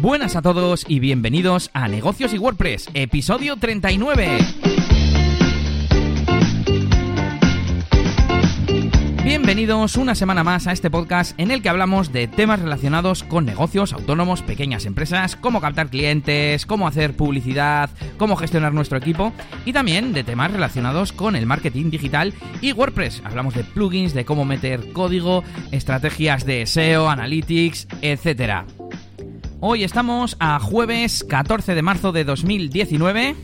Buenas a todos y bienvenidos a Negocios y WordPress, episodio 39. Bienvenidos una semana más a este podcast en el que hablamos de temas relacionados con negocios autónomos, pequeñas empresas, cómo captar clientes, cómo hacer publicidad, cómo gestionar nuestro equipo y también de temas relacionados con el marketing digital y WordPress. Hablamos de plugins, de cómo meter código, estrategias de SEO, analytics, etc. Hoy estamos a jueves 14 de marzo de 2019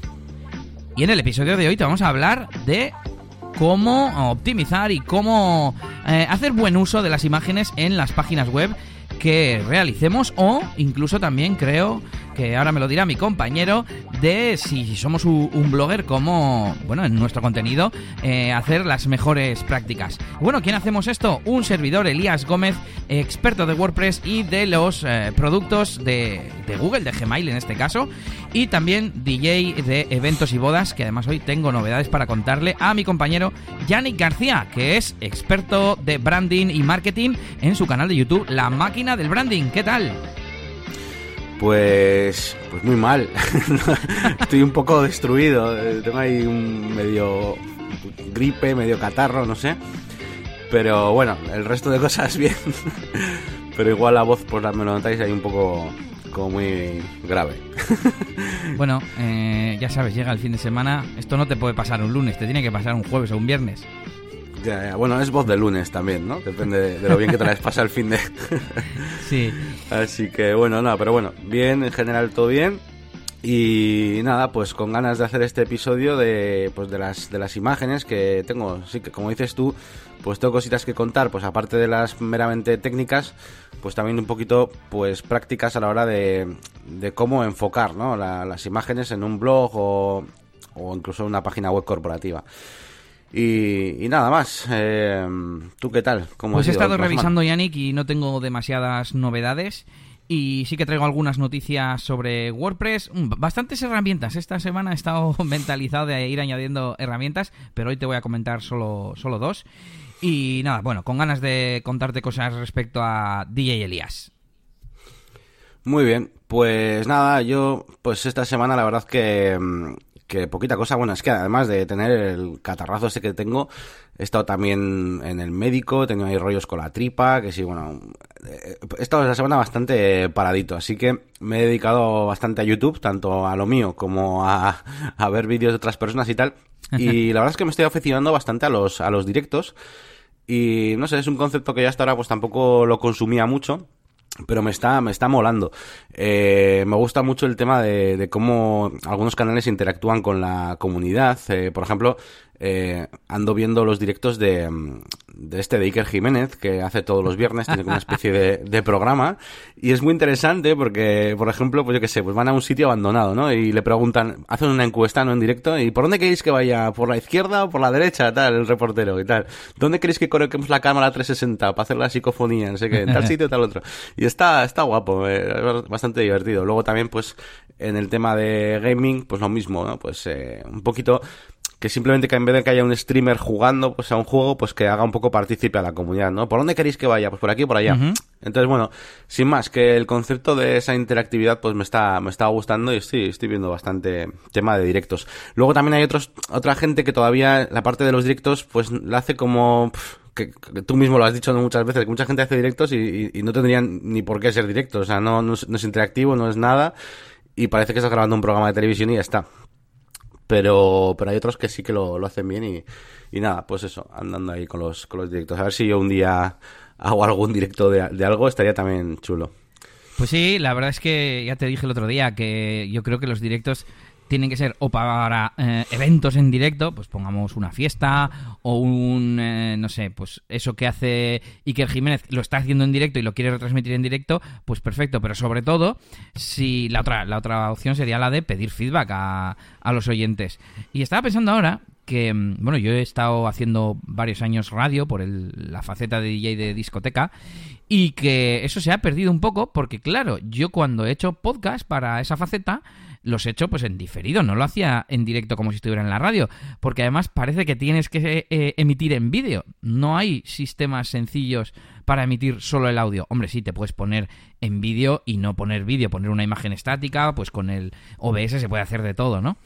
y en el episodio de hoy te vamos a hablar de cómo optimizar y cómo eh, hacer buen uso de las imágenes en las páginas web que realicemos o incluso también creo que ahora me lo dirá mi compañero, de si somos un blogger, como, bueno, en nuestro contenido, eh, hacer las mejores prácticas. Bueno, ¿quién hacemos esto? Un servidor, Elías Gómez, experto de WordPress y de los eh, productos de, de Google, de Gmail en este caso, y también DJ de eventos y bodas, que además hoy tengo novedades para contarle a mi compañero Yannick García, que es experto de branding y marketing en su canal de YouTube, La Máquina del Branding. ¿Qué tal? Pues, pues muy mal. Estoy un poco destruido. Eh, tengo ahí un medio gripe, medio catarro, no sé. Pero bueno, el resto de cosas bien. Pero igual la voz, pues me lo notáis ahí un poco como muy grave. Bueno, eh, ya sabes, llega el fin de semana. Esto no te puede pasar un lunes, te tiene que pasar un jueves o un viernes. Bueno, es voz de lunes también, ¿no? Depende de, lo bien que te la pasa el fin de... sí. Así que bueno, nada, pero bueno, bien, en general todo bien. Y nada, pues con ganas de hacer este episodio de, pues de, las, de las imágenes que tengo, sí que como dices tú, pues tengo cositas que contar, pues aparte de las meramente técnicas, pues también un poquito pues prácticas a la hora de, de cómo enfocar ¿no? las imágenes en un blog o, o incluso en una página web corporativa. Y, nada más. Eh, ¿Tú qué tal? ¿Cómo pues he estado revisando, Yannick, y no tengo demasiadas novedades. Y sí que traigo algunas noticias sobre WordPress. Mm, bastantes herramientas. Esta semana he estado mentalizado de ir añadiendo herramientas, pero hoy te voy a comentar solo, solo dos. Y nada, bueno, con ganas de contarte cosas respecto a DJ Elías. Muy bien, pues nada, yo pues esta semana la verdad que mm, que poquita cosa. Bueno, es que además de tener el catarrazo ese que tengo, he estado también en el médico, he tenido ahí rollos con la tripa, que sí, bueno, he estado esta semana bastante paradito, así que me he dedicado bastante a YouTube, tanto a lo mío como a, a ver vídeos de otras personas y tal. Y la verdad es que me estoy aficionando bastante a los, a los directos. Y no sé, es un concepto que ya hasta ahora pues tampoco lo consumía mucho pero me está, me está molando. Eh, me gusta mucho el tema de, de, cómo algunos canales interactúan con la comunidad. Eh, por ejemplo, eh, ando viendo los directos de, de este de Iker Jiménez, que hace todos los viernes, tiene una especie de, de, programa, y es muy interesante porque, por ejemplo, pues yo qué sé, pues van a un sitio abandonado, ¿no? Y le preguntan, hacen una encuesta, ¿no? En directo, ¿y por dónde queréis que vaya? ¿Por la izquierda o por la derecha? Tal, el reportero y tal. ¿Dónde queréis que coloquemos la cámara 360 para hacer la psicofonía? No sé qué, en tal sitio, tal otro. Y está, está guapo, eh, bastante divertido. Luego también, pues, en el tema de gaming, pues lo mismo, ¿no? Pues eh, un poquito que simplemente que en vez de que haya un streamer jugando pues a un juego, pues que haga un poco partícipe a la comunidad, ¿no? ¿Por dónde queréis que vaya? Pues por aquí o por allá. Entonces, bueno, sin más, que el concepto de esa interactividad pues me está, me está gustando y estoy, estoy viendo bastante tema de directos. Luego también hay otros, otra gente que todavía la parte de los directos pues la hace como... que, tú mismo lo has dicho muchas veces, que mucha gente hace directos y, no tendrían ni por qué ser directos, o sea, no, no es interactivo, no es nada y parece que estás grabando un programa de televisión y ya está pero, pero hay otros que sí que lo, lo hacen bien y, y, nada, pues eso, andando ahí con los, con los directos. A ver si yo un día hago algún directo de, de algo, estaría también chulo. Pues sí, la verdad es que ya te dije el otro día que yo creo que los directos tienen que ser o para eh, eventos en directo, pues pongamos una fiesta o un, eh, no sé, pues eso que hace Iker Jiménez lo está haciendo en directo y lo quiere retransmitir en directo, pues perfecto, pero sobre todo, si la otra, la otra opción sería la de pedir feedback a, a los oyentes. Y estaba pensando ahora que, mm, bueno, yo he estado haciendo varios años radio por el, la faceta de DJ de discoteca y que eso se ha perdido un poco porque, claro, yo cuando he hecho podcast para esa faceta, los he hecho pues en diferido, no lo hacía en directo como si estuviera en la radio, porque además parece que tienes que eh, emitir en vídeo, no hay sistemas sencillos para emitir solo el audio. Hombre, sí, te puedes poner en vídeo y no poner vídeo, poner una imagen estática, pues con el OBS se puede hacer de todo, ¿no?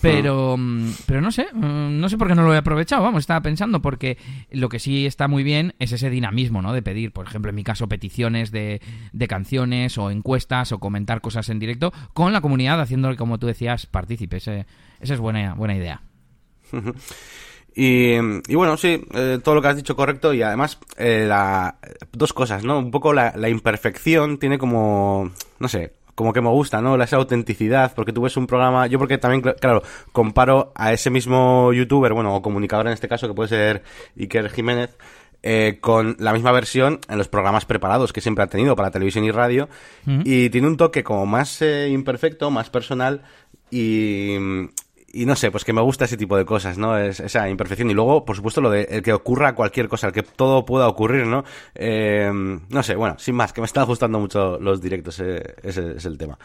Pero, mm, pero no sé, mm, no sé por qué no lo he aprovechado, vamos, estaba pensando, porque lo que sí está muy bien es ese dinamismo, ¿no? De pedir, por ejemplo, en mi caso, peticiones de, de canciones o encuestas o comentar cosas en directo con la comunidad, haciéndole, como tú decías, partícipes. esa es buena, buena idea. Y, y, bueno, sí, eh, todo lo que has dicho correcto y además eh, la, dos cosas, ¿no? Un poco la, imperfección tiene como, no sé, como que me gusta, ¿no? Esa autenticidad, porque tú ves un programa, yo porque también, claro, comparo a ese mismo youtuber, bueno, o comunicador en este caso, que puede ser Iker Jiménez, eh, con la misma versión en los programas preparados que siempre ha tenido para televisión y radio, y tiene un toque como más eh, imperfecto, más personal, y, y no sé, pues que me gusta ese tipo de cosas, ¿no? Es, esa imperfección. Y luego, por supuesto, lo de el que ocurra cualquier cosa, el que todo pueda ocurrir, ¿no? Eh, no sé, bueno, sin más, que me están gustando mucho los directos, eh, ese es el tema.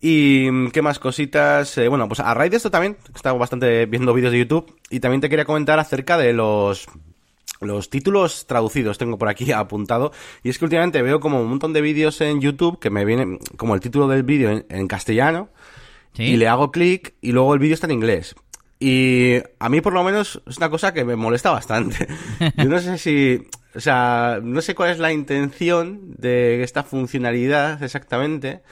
Y qué más cositas. Eh, bueno, pues a raíz de esto también, he estado bastante viendo vídeos de YouTube y también te quería comentar acerca de los los títulos traducidos tengo por aquí apuntado y es que últimamente veo como un montón de vídeos en YouTube que me vienen como el título del vídeo en, en castellano y le hago clic y luego el vídeo está en inglés. Y a mí por lo menos es una cosa que me molesta bastante. Yo no sé si, o sea, no sé cuál es la intención de esta funcionalidad exactamente.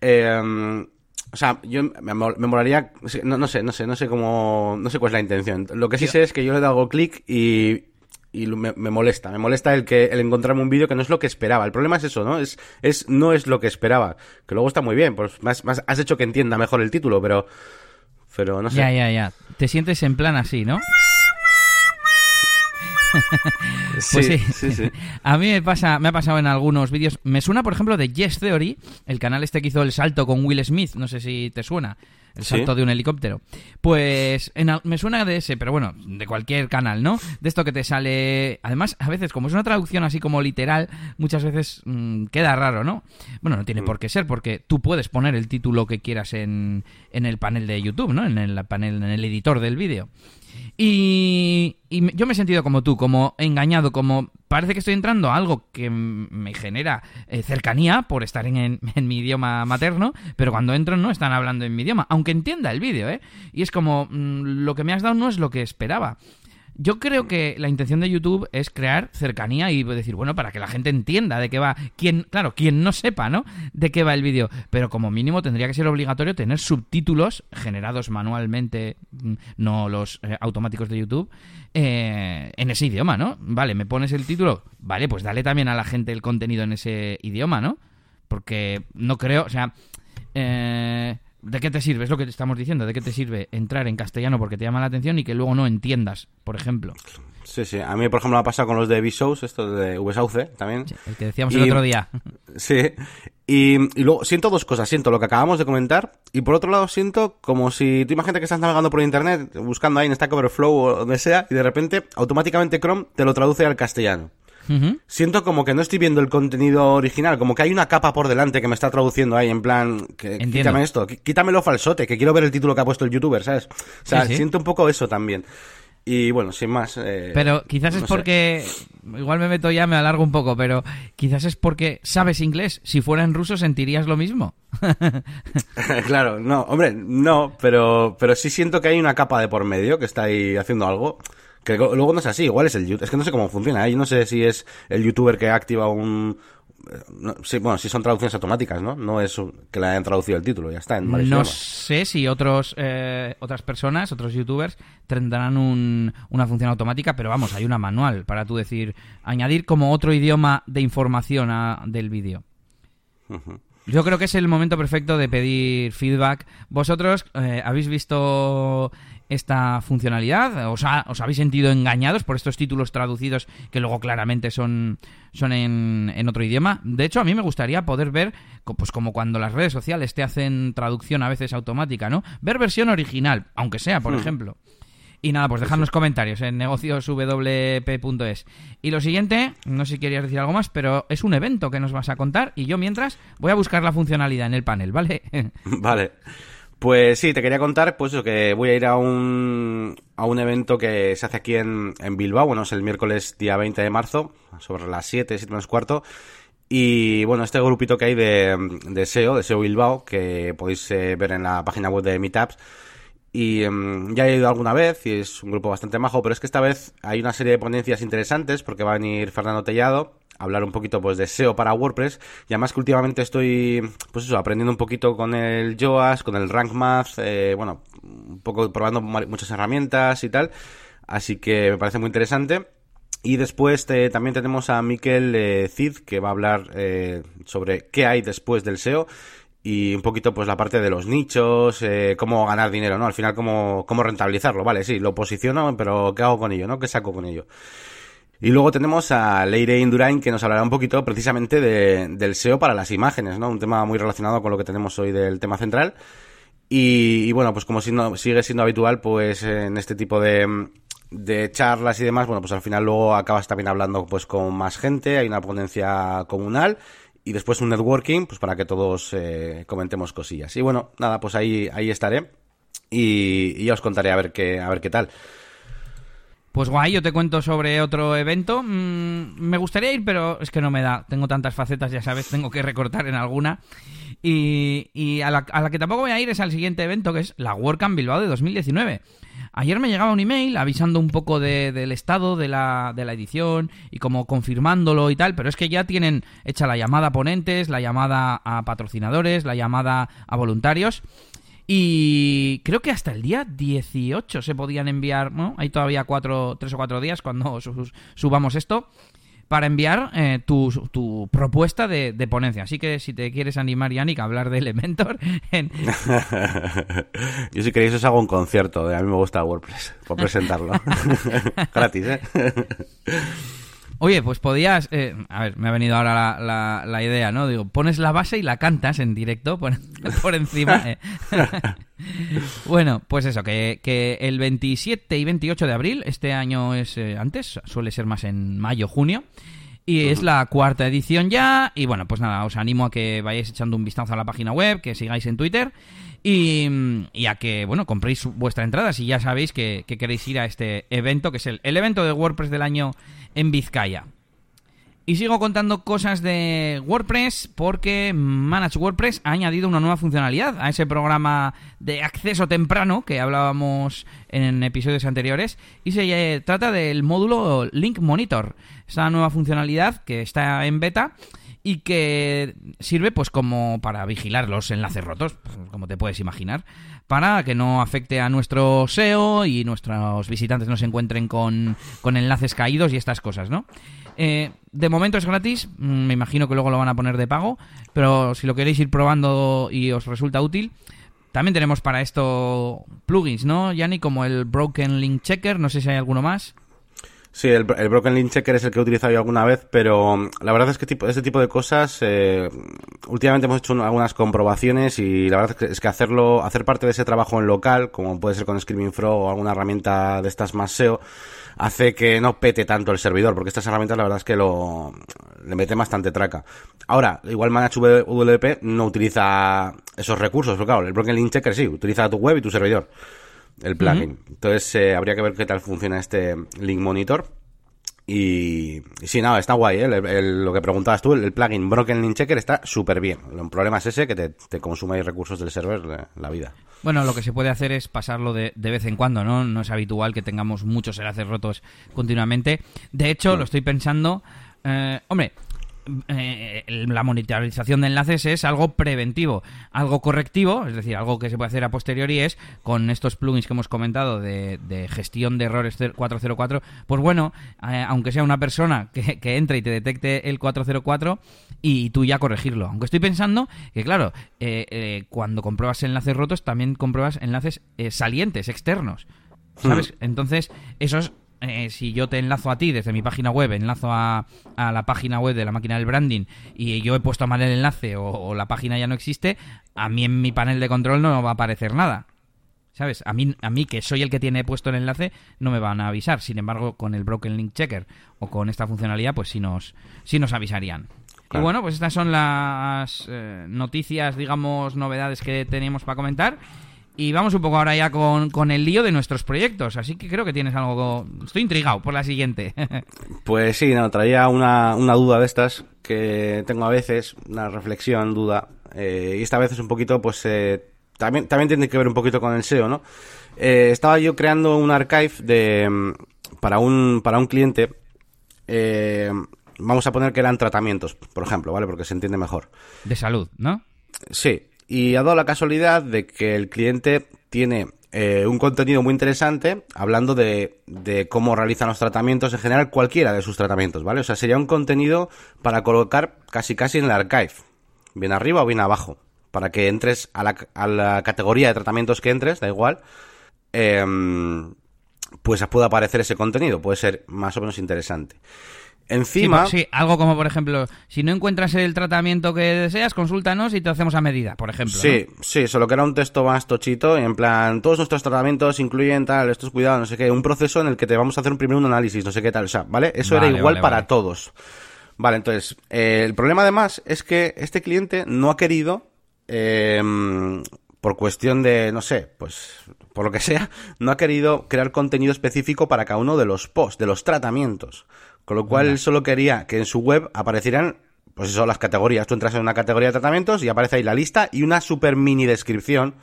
Eh, o sea, yo me, me molaría, no, no, sé, no sé, no sé cómo, no sé cuál es la intención. Lo que sí sé es que yo le hago clic y, y me, me, molesta, me molesta el que el encontrarme un vídeo que no es lo que esperaba. El problema es eso, ¿no? Es, es no es lo que esperaba. Que luego está muy bien, pues más, más has hecho que entienda mejor el título, pero pero no sé. Ya, ya, ya. Te sientes en plan así, ¿no? pues sí, sí, sí, A mí me pasa, me ha pasado en algunos vídeos. Me suena, por ejemplo, de Yes Theory, el canal este que hizo el salto con Will Smith. No sé si te suena el salto de un helicóptero. Pues me suena de ese, pero bueno, de cualquier canal, ¿no? De esto que te sale... Además, a veces, como es una traducción así como literal, muchas veces mmm, queda raro, ¿no? Bueno, no tiene mm. por qué ser, porque tú puedes poner el título que quieras en, en el panel de YouTube, ¿no? En el panel, en el editor del vídeo. Y, yo me he sentido como tú, como engañado, como parece que estoy entrando a algo que me genera eh, cercanía por estar en, mi idioma materno, pero cuando entro no están hablando en mi idioma, aunque entienda el vídeo, ¿eh? Y es como, mmm, lo que me has dado no es lo que esperaba. Yo creo que la intención de YouTube es crear cercanía y decir, bueno, para que la gente entienda de qué va. Quien, claro, quien no sepa, ¿no? De qué va el vídeo. Pero como mínimo tendría que ser obligatorio tener subtítulos generados manualmente, mm, no los eh, automáticos de YouTube, eh, en ese idioma, ¿no? Vale, me pones el título. Vale, pues dale también a la gente el contenido en ese idioma, ¿no? Porque no creo, o sea. Eh, ¿De qué te sirve? Es lo que te estamos diciendo. ¿De qué te sirve entrar en castellano porque te llama la atención y que luego no entiendas, por ejemplo? Sí, sí. A mí, por ejemplo, me ha pasado con los de Vsauce, esto de VSauce también. Sí, el que decíamos y, el otro día. Sí. Y, y, luego siento dos cosas. Siento lo que acabamos de comentar y por otro lado siento como si tú imagínate que estás navegando por internet, buscando ahí en Stack Overflow o donde sea y de repente automáticamente Chrome te lo traduce al castellano. Uh -huh. Siento como que no estoy viendo el contenido original, como que hay una capa por delante que me está traduciendo ahí en plan, que, quítame esto, quítamelo falsote, que quiero ver el título que ha puesto el youtuber, ¿sabes? O sea, sí, sí. siento un poco eso también. Y bueno, sin más. Eh, pero quizás no es porque. Sé. Igual me meto ya, me alargo un poco, pero quizás es porque sabes inglés. Si fuera en ruso, sentirías lo mismo. claro, no, hombre, no, pero, pero sí siento que hay una capa de por medio que está ahí haciendo algo. Que luego no es así, igual es el Es que no sé cómo funciona. ¿eh? Yo no sé si es el youtuber que activa un. No, sí, bueno, si son traducciones automáticas, ¿no? No es que le hayan traducido el título, ya está. En no idiomas. sé si otros eh, otras personas, otros youtubers, tendrán un, una función automática, pero vamos, hay una manual para tú decir, añadir como otro idioma de información a, del vídeo. Uh -huh. Yo creo que es el momento perfecto de pedir feedback. ¿Vosotros eh, habéis visto esta funcionalidad? ¿Os, ha, ¿Os, habéis sentido engañados por estos títulos traducidos que luego claramente son, son en, en, otro idioma? De hecho, a mí me gustaría poder ver, pues como cuando las redes sociales te hacen traducción a veces automática, ¿no? Ver versión original, aunque sea, por hmm. ejemplo. Y nada, pues dejadnos comentarios en negocioswp.es. Y lo siguiente, no sé si querías decir algo más, pero es un evento que nos vas a contar y yo mientras voy a buscar la funcionalidad en el panel, ¿vale? vale. Pues sí, te quería contar, pues que voy a ir a un, a un evento que se hace aquí en, en Bilbao, bueno, es el miércoles día 20 de marzo, sobre las 7, 7 menos cuarto, y bueno, este grupito que hay de, de SEO, de SEO Bilbao, que podéis eh, ver en la página web de Meetups, y em, ya he ido alguna vez y es un grupo bastante majo, pero es que esta vez hay una serie de ponencias interesantes porque va a venir Fernando Tellado hablar un poquito pues de SEO para WordPress y además que últimamente estoy pues eso, aprendiendo un poquito con el Joas, con el Rank Math, eh, bueno, un poco probando muchas herramientas y tal, así que me parece muy interesante. Y después eh, también tenemos a Miquel eh, Cid que va a hablar sobre qué hay después del SEO y un poquito pues la parte de los nichos, eh, cómo ganar dinero, ¿no? Al final cómo, cómo rentabilizarlo, vale, sí, lo posiciono, pero ¿qué hago con ello, no? ¿Qué saco con ello? Y luego tenemos a Leire Indurain que nos hablará un poquito precisamente de, del SEO para las imágenes, ¿no? Un tema muy relacionado con lo que tenemos hoy del tema central. Y, bueno, pues como si no, sigue siendo habitual, pues en este tipo de, charlas y demás, bueno, pues al final luego acabas también hablando pues con más gente, hay una ponencia comunal y después un networking, pues para que todos eh, comentemos cosillas. Y bueno, nada, pues ahí, ahí estaré y, ya os contaré a ver qué, a ver qué tal. Pues guay, yo te cuento sobre otro evento. Mm, me gustaría ir, pero es que no me da. Tengo tantas facetas, ya sabes, tengo que recortar en alguna. Y, a, la, a, la, que tampoco voy a ir es al siguiente evento, que es la WordCamp Bilbao de 2019. Ayer me llegaba un email avisando un poco del estado de la, de la edición y como confirmándolo y tal, pero es que ya tienen hecha la llamada a ponentes, la llamada a patrocinadores, la llamada a voluntarios. Y creo que hasta el día 18 se podían enviar, ¿no? Hay todavía cuatro, tres o cuatro días cuando subamos esto para enviar eh, tu, tu, propuesta de, ponencia. Así que si te quieres animar, Yannick, a hablar de Elementor... Yo si queréis os hago un concierto. De, a mí me gusta WordPress, por presentarlo. Gratis, ¿eh? Oye, pues podías. Eh, a ver, me ha venido ahora la, la, idea, ¿no? Digo, pones la base y la cantas en directo por, por encima. Eh. bueno, pues eso, que, que, el 27 y 28 de abril, este año es eh, antes, suele ser más en mayo, junio. Y es la cuarta edición ya. Y bueno, pues nada, os animo a que vayáis echando un vistazo a la página web, que sigáis en Twitter. Y, y a que, bueno, compréis vuestra entrada si ya sabéis que, que, queréis ir a este evento, que es el, el evento de WordPress del año en Vizcaya. Y sigo contando cosas de WordPress porque Manage WordPress ha añadido una nueva funcionalidad a ese programa de acceso temprano que hablábamos en episodios anteriores y se trata del módulo Link Monitor. Esa nueva funcionalidad que está en beta y que sirve pues como para vigilar los enlaces rotos, como te puedes imaginar, para que no afecte a nuestro SEO y nuestros visitantes no se encuentren con, con enlaces caídos y estas cosas, ¿no? Eh, de momento es gratis, mm, me imagino que luego lo van a poner de pago, pero si lo queréis ir probando y os resulta útil, también tenemos para esto plugins, ¿no, Yanni? Como el Broken Link Checker, no sé si hay alguno más. Sí, el, Broken Link Checker es el que he utilizado yo alguna vez, pero mm, la verdad es que tipo, este tipo de cosas, eh, últimamente hemos hecho algunas comprobaciones y la verdad es que, es que, hacerlo, hacer parte de ese trabajo en local, como puede ser con Screaming Frog o alguna herramienta de estas más SEO, hace que no pete tanto el servidor, porque estas herramientas la verdad es que lo le mete bastante traca. Ahora, igual WP no utiliza esos recursos, pero claro, el Broken Link Checker sí, utiliza tu web y tu servidor, el plugin. Entonces eh, habría que ver qué tal funciona este Link Monitor. Y, sí, nada, está guay, ¿eh? lo que preguntabas tú, el, plugin Broken Link Checker está súper bien. El problema es ese, que te, te consume recursos del server la vida. Bueno, lo que se puede hacer es pasarlo de, de, vez en cuando, ¿no? No es habitual que tengamos muchos enlaces rotos continuamente. De hecho, lo estoy pensando... Eh, hombre, eh, la monitorización de enlaces es algo preventivo. Algo correctivo, es decir, algo que se puede hacer a posteriori es con estos plugins que hemos comentado de, gestión de errores 404. Pues bueno, eh, aunque sea una persona que, entre y te detecte el 404 y tú ya corregirlo. Aunque estoy pensando que, claro, eh, cuando compruebas enlaces rotos también compruebas enlaces salientes, externos. ¿Sabes? Hmm. Entonces, esos eh, si yo te enlazo a ti desde mi página web, enlazo a, a, la página web de la máquina del branding y yo he puesto mal el enlace o, la página ya no existe, a mí en mi panel de control no va a aparecer nada. ¿Sabes? A mí, a mí, que soy el que tiene puesto el enlace, no me van a avisar. Sin embargo, con el Broken Link Checker o con esta funcionalidad, pues sí nos, sí nos avisarían. Y bueno, pues estas son las eh, noticias, digamos, novedades que teníamos para comentar. Y vamos un poco ahora ya con, con, el lío de nuestros proyectos. Así que creo que tienes algo. Estoy intrigado por la siguiente. pues sí, no, traía una, una, duda de estas que tengo a veces, una reflexión, duda. Eh, y esta vez es un poquito, pues. Eh, también, también tiene que ver un poquito con el SEO, ¿no? Eh, estaba yo creando un archive de, mm, para, un, para un cliente. vamos a poner que eran tratamientos, por ejemplo, ¿vale? Porque se entiende mejor. De salud, ¿no? Sí, y ha dado la casualidad de que el cliente tiene eh, un contenido muy interesante hablando de, de, cómo realizan los tratamientos en general, cualquiera de sus tratamientos, ¿vale? O sea, sería un contenido para colocar casi casi en el archive, bien arriba o bien abajo, para que entres a la, a la categoría de tratamientos que entres, da igual, eh, pues pueda aparecer ese contenido, puede ser más o menos interesante. Encima. Sí, sí, algo como, por ejemplo, si no encuentras el tratamiento que deseas, consúltanos y te hacemos a medida, por ejemplo. Sí, sí, solo que era un texto más tochito, en plan, todos nuestros tratamientos incluyen tal, estos cuidados, no sé qué, un proceso en el que te vamos a hacer un primero un análisis, no sé qué tal, o sea, ¿vale? Eso Vale, era igual vale, para vale. todos. Vale, entonces, eh, el problema además es que este cliente no ha querido, eh, por cuestión de, no sé, pues, por lo que sea, no ha querido crear contenido específico para cada uno de los posts, de los tratamientos. Con lo cual, él solo quería que en su web aparecieran, pues eso, las categorías. Tú entras en una categoría de tratamientos y aparece ahí la lista y una super mini descripción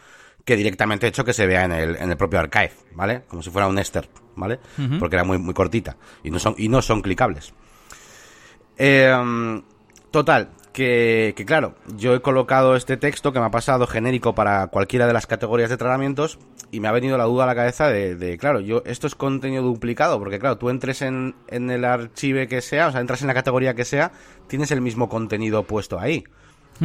que directamente he hecho que se vea en el, en el propio archive, ¿vale? Como si fuera un Ester, ¿vale? Porque era muy, muy cortita y no son, y no son clicables. Eh, total, que, que claro, yo he colocado este texto que me ha pasado genérico para cualquiera de las categorías de tratamientos y me ha venido la duda a la cabeza de, de, claro, yo esto es contenido duplicado, porque claro, tú entres en, en el archivo que sea, o sea, entras en la categoría que sea, tienes el mismo contenido puesto ahí.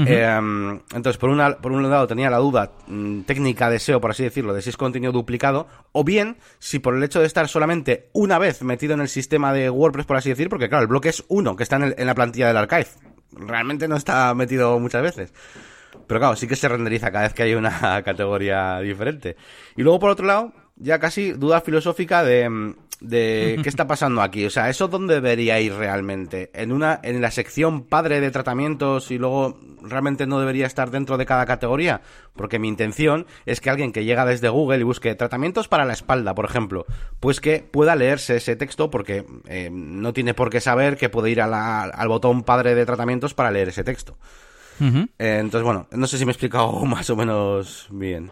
Eh, entonces, por, una, por un lado tenía la duda mm, técnica de SEO, por así decirlo, de si es contenido duplicado, o bien si por el hecho de estar solamente una vez metido en el sistema de WordPress, por así decir, porque claro, el bloque es uno que está en, el- en la plantilla del archive. Realmente no está metido muchas veces. Pero claro, sí que se renderiza cada vez que hay una categoría diferente. Y luego, por otro lado, ya casi duda filosófica de, mm, de qué está pasando aquí. O sea, ¿eso dónde debería ir realmente? ¿En una en la sección padre de tratamientos y luego realmente no debería estar dentro de cada categoría? Porque mi intención es que alguien que llega desde Google y busque tratamientos para la espalda, por ejemplo, pues que pueda leerse ese texto porque eh, no tiene por qué saber que puede ir a la- al botón padre de tratamientos para leer ese texto. Eh, entonces, bueno, no sé si me he explicado más o menos bien.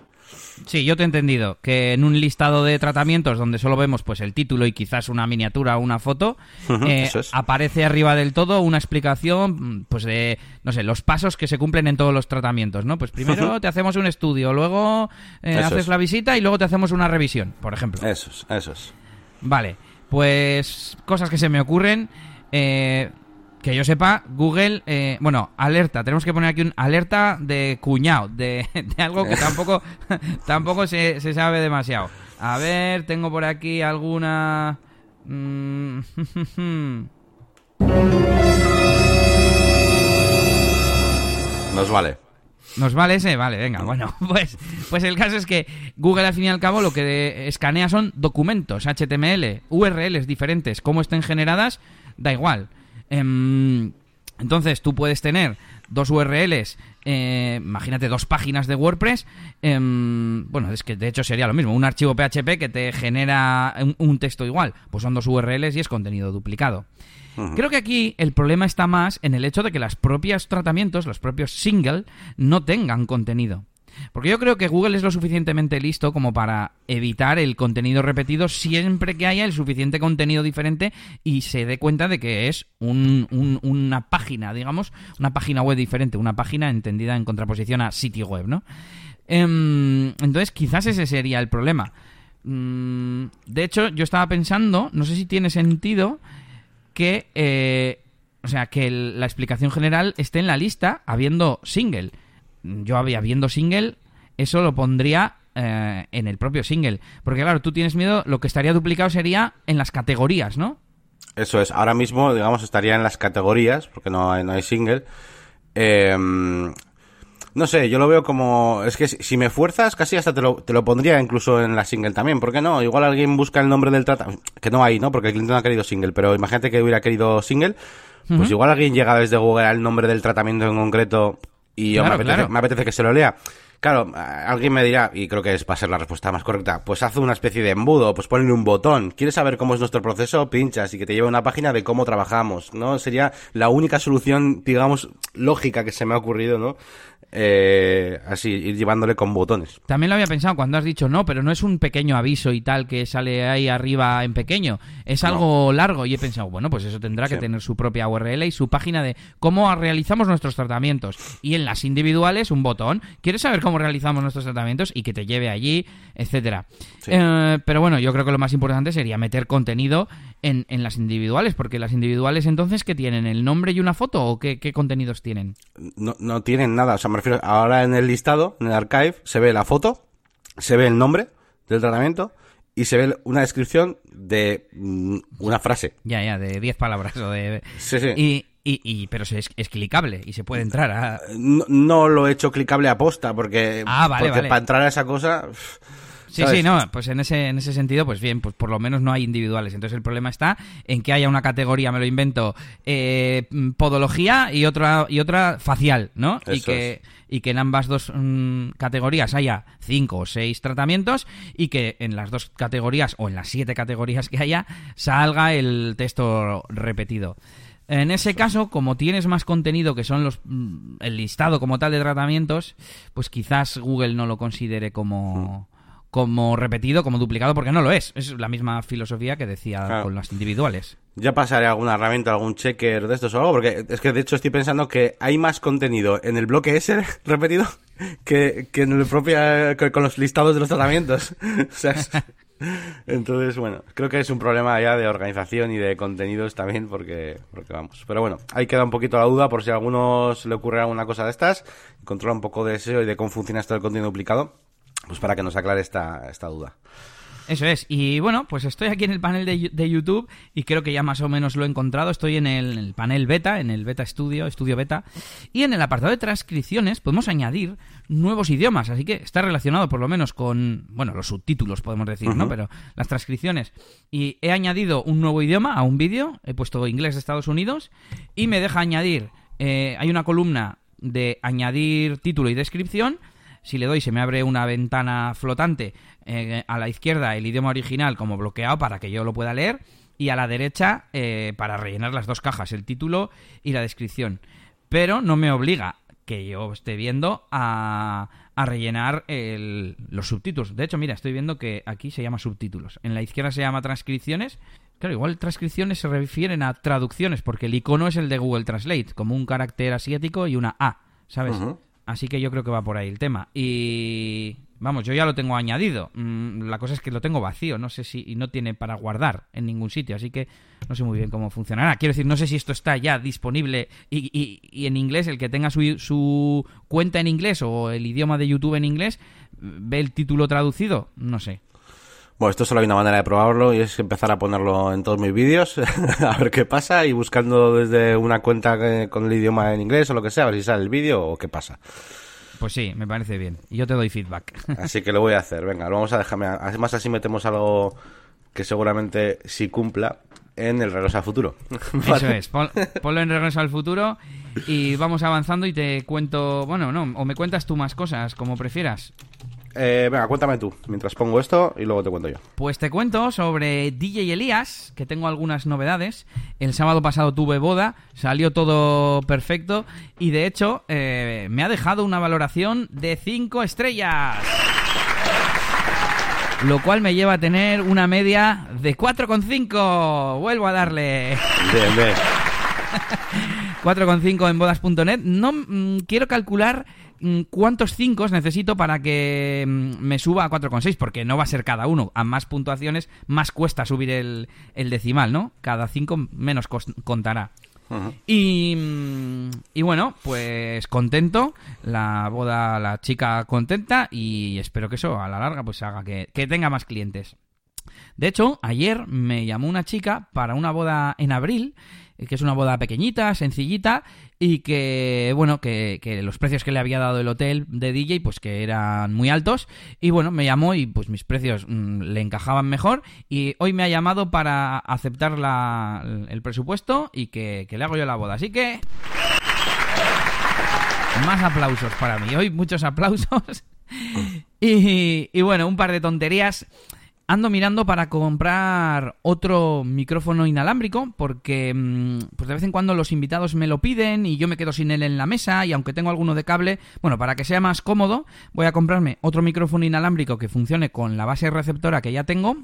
Sí, yo te he entendido que en un listado de tratamientos donde solo vemos pues el título y quizás una miniatura o una foto, eh, es. aparece arriba del todo una explicación pues de, no sé, los pasos que se cumplen en todos los tratamientos, ¿no? Pues primero te hacemos un estudio, luego eh, haces es. la visita y luego te hacemos una revisión, por ejemplo. Eso es, eso es. Vale, pues cosas que se me ocurren. eh, que yo sepa, Google, eh, bueno, alerta, tenemos que poner aquí un alerta de cuñado, de, de algo que tampoco, tampoco se, se sabe demasiado. A ver, tengo por aquí alguna... mm, Nos vale. ¿Nos vale ese? Vale, venga, bueno. Pues, pues el caso es que Google al fin y al cabo lo que escanea son documentos, HTML, URLs diferentes, cómo estén generadas, da igual. Em, entonces tú puedes tener dos URLs, eh, imagínate dos páginas de WordPress, em, bueno, es que de hecho sería lo mismo, un archivo PHP que te genera un, un texto igual, pues son dos URLs y es contenido duplicado. Creo que aquí el problema está más en el hecho de que los propios tratamientos, los propios single, no tengan contenido. Porque yo creo que Google es lo suficientemente listo como para evitar el contenido repetido siempre que haya el suficiente contenido diferente y se dé cuenta de que es un- un- una página, digamos, una página web diferente, una página entendida en contraposición a sitio web, ¿no? Em, entonces, quizás ese sería el problema. Mm, de hecho, yo estaba pensando, no sé si tiene sentido que, eh, o sea, que la explicación general esté en la lista habiendo single. Yo había viendo single, eso lo pondría eh, en el propio single. Porque claro, tú tienes miedo, lo que estaría duplicado sería en las categorías, ¿no? Eso es. Ahora mismo, digamos, estaría en las categorías, porque no hay, no hay single. Eh, no sé, yo lo veo como... Es que si me fuerzas, casi hasta te lo, te lo pondría incluso en la single también. ¿Por qué no? Igual alguien busca el nombre del tratamiento... Que no hay, ¿no? Porque no ha querido single. Pero imagínate que hubiera querido single. Pues igual alguien llega desde Google al nombre del tratamiento en concreto y yo Claro, me, apetece, claro. me apetece que se lo lea. Claro, alguien me dirá, y creo que es, va a ser la respuesta más correcta, pues haz una especie de embudo, pues ponle un botón. ¿Quieres saber cómo es nuestro proceso? Pinchas y que te lleve a una página de cómo trabajamos, ¿no? Sería la única solución, digamos, lógica que se me ha ocurrido, ¿no? Eh, así, ir llevándole con botones. También lo había pensado cuando has dicho no, pero no es un pequeño aviso y tal que sale ahí arriba en pequeño. Es algo largo y he pensado, bueno, pues eso tendrá que Sí. tener su propia URL y su página de cómo realizamos nuestros tratamientos. Y en las individuales un botón. ¿Quieres saber cómo realizamos nuestros tratamientos? Y que te lleve allí, etcétera. Sí. Eh, pero bueno, yo creo que lo más importante sería meter contenido en, en las individuales, porque las individuales entonces, ¿qué tienen? ¿El nombre y una foto o qué, qué contenidos tienen? No, no tienen nada, o sea, me refiero, ahora en el listado, en el archive, se ve la foto, se ve el nombre del tratamiento y se ve una descripción de mm, una frase. Ya, ya, de 10 palabras o de... Sí, sí. Y, y, y- pero es, es clicable y se puede entrar a... No, no lo he hecho clicable a posta porque, Ah, vale, porque vale. para entrar a esa cosa... Sí, ¿sabes? sí, no, pues en ese, en ese sentido, pues bien, pues por lo menos no hay individuales. Entonces el problema está en que haya una categoría, me lo invento, eh, mm, podología y otra, y otra facial, ¿no? y que, y que en ambas dos mm, categorías haya cinco o seis tratamientos y que en las dos categorías o en las siete categorías que haya salga el texto repetido. En ese caso, como tienes más contenido que son los mm, el listado como tal de tratamientos, pues quizás Google no lo considere como como repetido, como duplicado, porque no lo es. Es la misma filosofía que decía Claro. con las individuales. Ya pasaré alguna herramienta, algún checker de estos o algo, porque es que de hecho estoy pensando que hay más contenido en el bloque ese repetido que, que en el propio, que con los listados de los tratamientos. O sea, es- entonces, bueno, creo que es un problema ya de organización y de contenidos también, porque, porque vamos. Pero bueno, ahí queda un poquito la duda por si a alguno se le ocurre alguna cosa de estas, controla un poco de SEO y de cómo funciona esto del contenido duplicado, pues para que nos aclare esta, esta duda. Eso es. Y bueno, pues estoy aquí en el panel de, de YouTube y creo que ya más o menos lo he encontrado. Estoy en el, en el panel beta, en el beta estudio, estudio beta. Y en el apartado de transcripciones podemos añadir nuevos idiomas. Así que está relacionado por lo menos con, bueno, los subtítulos podemos decir, ¿no? Pero las transcripciones. Y he añadido un nuevo idioma a un vídeo. He puesto inglés de Estados Unidos. Y me deja añadir, eh, hay una columna de añadir título y descripción. Si le doy, se me abre una ventana flotante. eh, a la izquierda, el idioma original como bloqueado para que yo lo pueda leer. Y a la derecha, eh, para rellenar las dos cajas, el título y la descripción. Pero no me obliga que yo esté viendo a, a rellenar el- los subtítulos. De hecho, mira, estoy viendo que aquí se llama subtítulos. En la izquierda se llama transcripciones. Claro, igual transcripciones se refieren a traducciones, porque el icono es el de Google Translate, como un carácter asiático y una A, ¿sabes? Así que yo creo que va por ahí el tema. Y vamos, yo ya lo tengo añadido. Mm, La cosa es que lo tengo vacío, no sé si y no tiene para guardar en ningún sitio, así que no sé muy bien cómo funcionará. Quiero decir, no sé si esto está ya disponible y, y- y en inglés, el que tenga su, su cuenta en inglés o el idioma de YouTube en inglés, ve el título traducido, no sé. Bueno, esto solo hay una manera de probarlo y es empezar a ponerlo en todos mis vídeos, a ver qué pasa y buscando desde una cuenta que- con el idioma en inglés o lo que sea, a ver si sale el vídeo o qué pasa. Pues sí, me parece bien. Y yo te doy feedback. Así que lo voy a hacer, venga, lo vamos a dejarme. Además, así metemos algo que seguramente sí cumpla en el regreso al futuro. Eso es, pon- ponlo en Regreso al Futuro y vamos avanzando y te cuento, bueno, no, o me cuentas tú más cosas, como prefieras. Eh, venga, cuéntame tú, mientras pongo esto y luego te cuento yo. Pues te cuento sobre DJ Elías, que tengo algunas novedades. El sábado pasado tuve boda, salió todo perfecto y de hecho eh, me ha dejado una valoración de 5 estrellas. Lo cual me lleva a tener una media de 4,5. Vuelvo a darle. Bien, bien. 4,5 en bodas.net. No mm, quiero calcular mm, cuántos 5 necesito para que mm, me suba a 4,6, porque no va a ser cada uno. A más puntuaciones, más cuesta subir el, el decimal, ¿no? Cada 5 menos contará. Y, y bueno, pues contento, la boda, la chica contenta y espero que eso a la larga pues haga que, que tenga más clientes. De hecho, ayer me llamó una chica para una boda en abril que es una boda pequeñita, sencillita, y que, bueno, que, que, los precios que le había dado el hotel de DJ, pues que eran muy altos, y bueno, me llamó y pues mis precios mm, le encajaban mejor, y hoy me ha llamado para aceptar la, el presupuesto y que, que le hago yo la boda. Así que... Más aplausos para mí. Hoy muchos aplausos. y, y bueno, un par de tonterías ando mirando para comprar otro micrófono inalámbrico porque mm, pues de vez en cuando los invitados me lo piden y yo me quedo sin él en la mesa y aunque tengo alguno de cable, bueno, para que sea más cómodo, voy a comprarme otro micrófono inalámbrico que funcione con la base receptora que ya tengo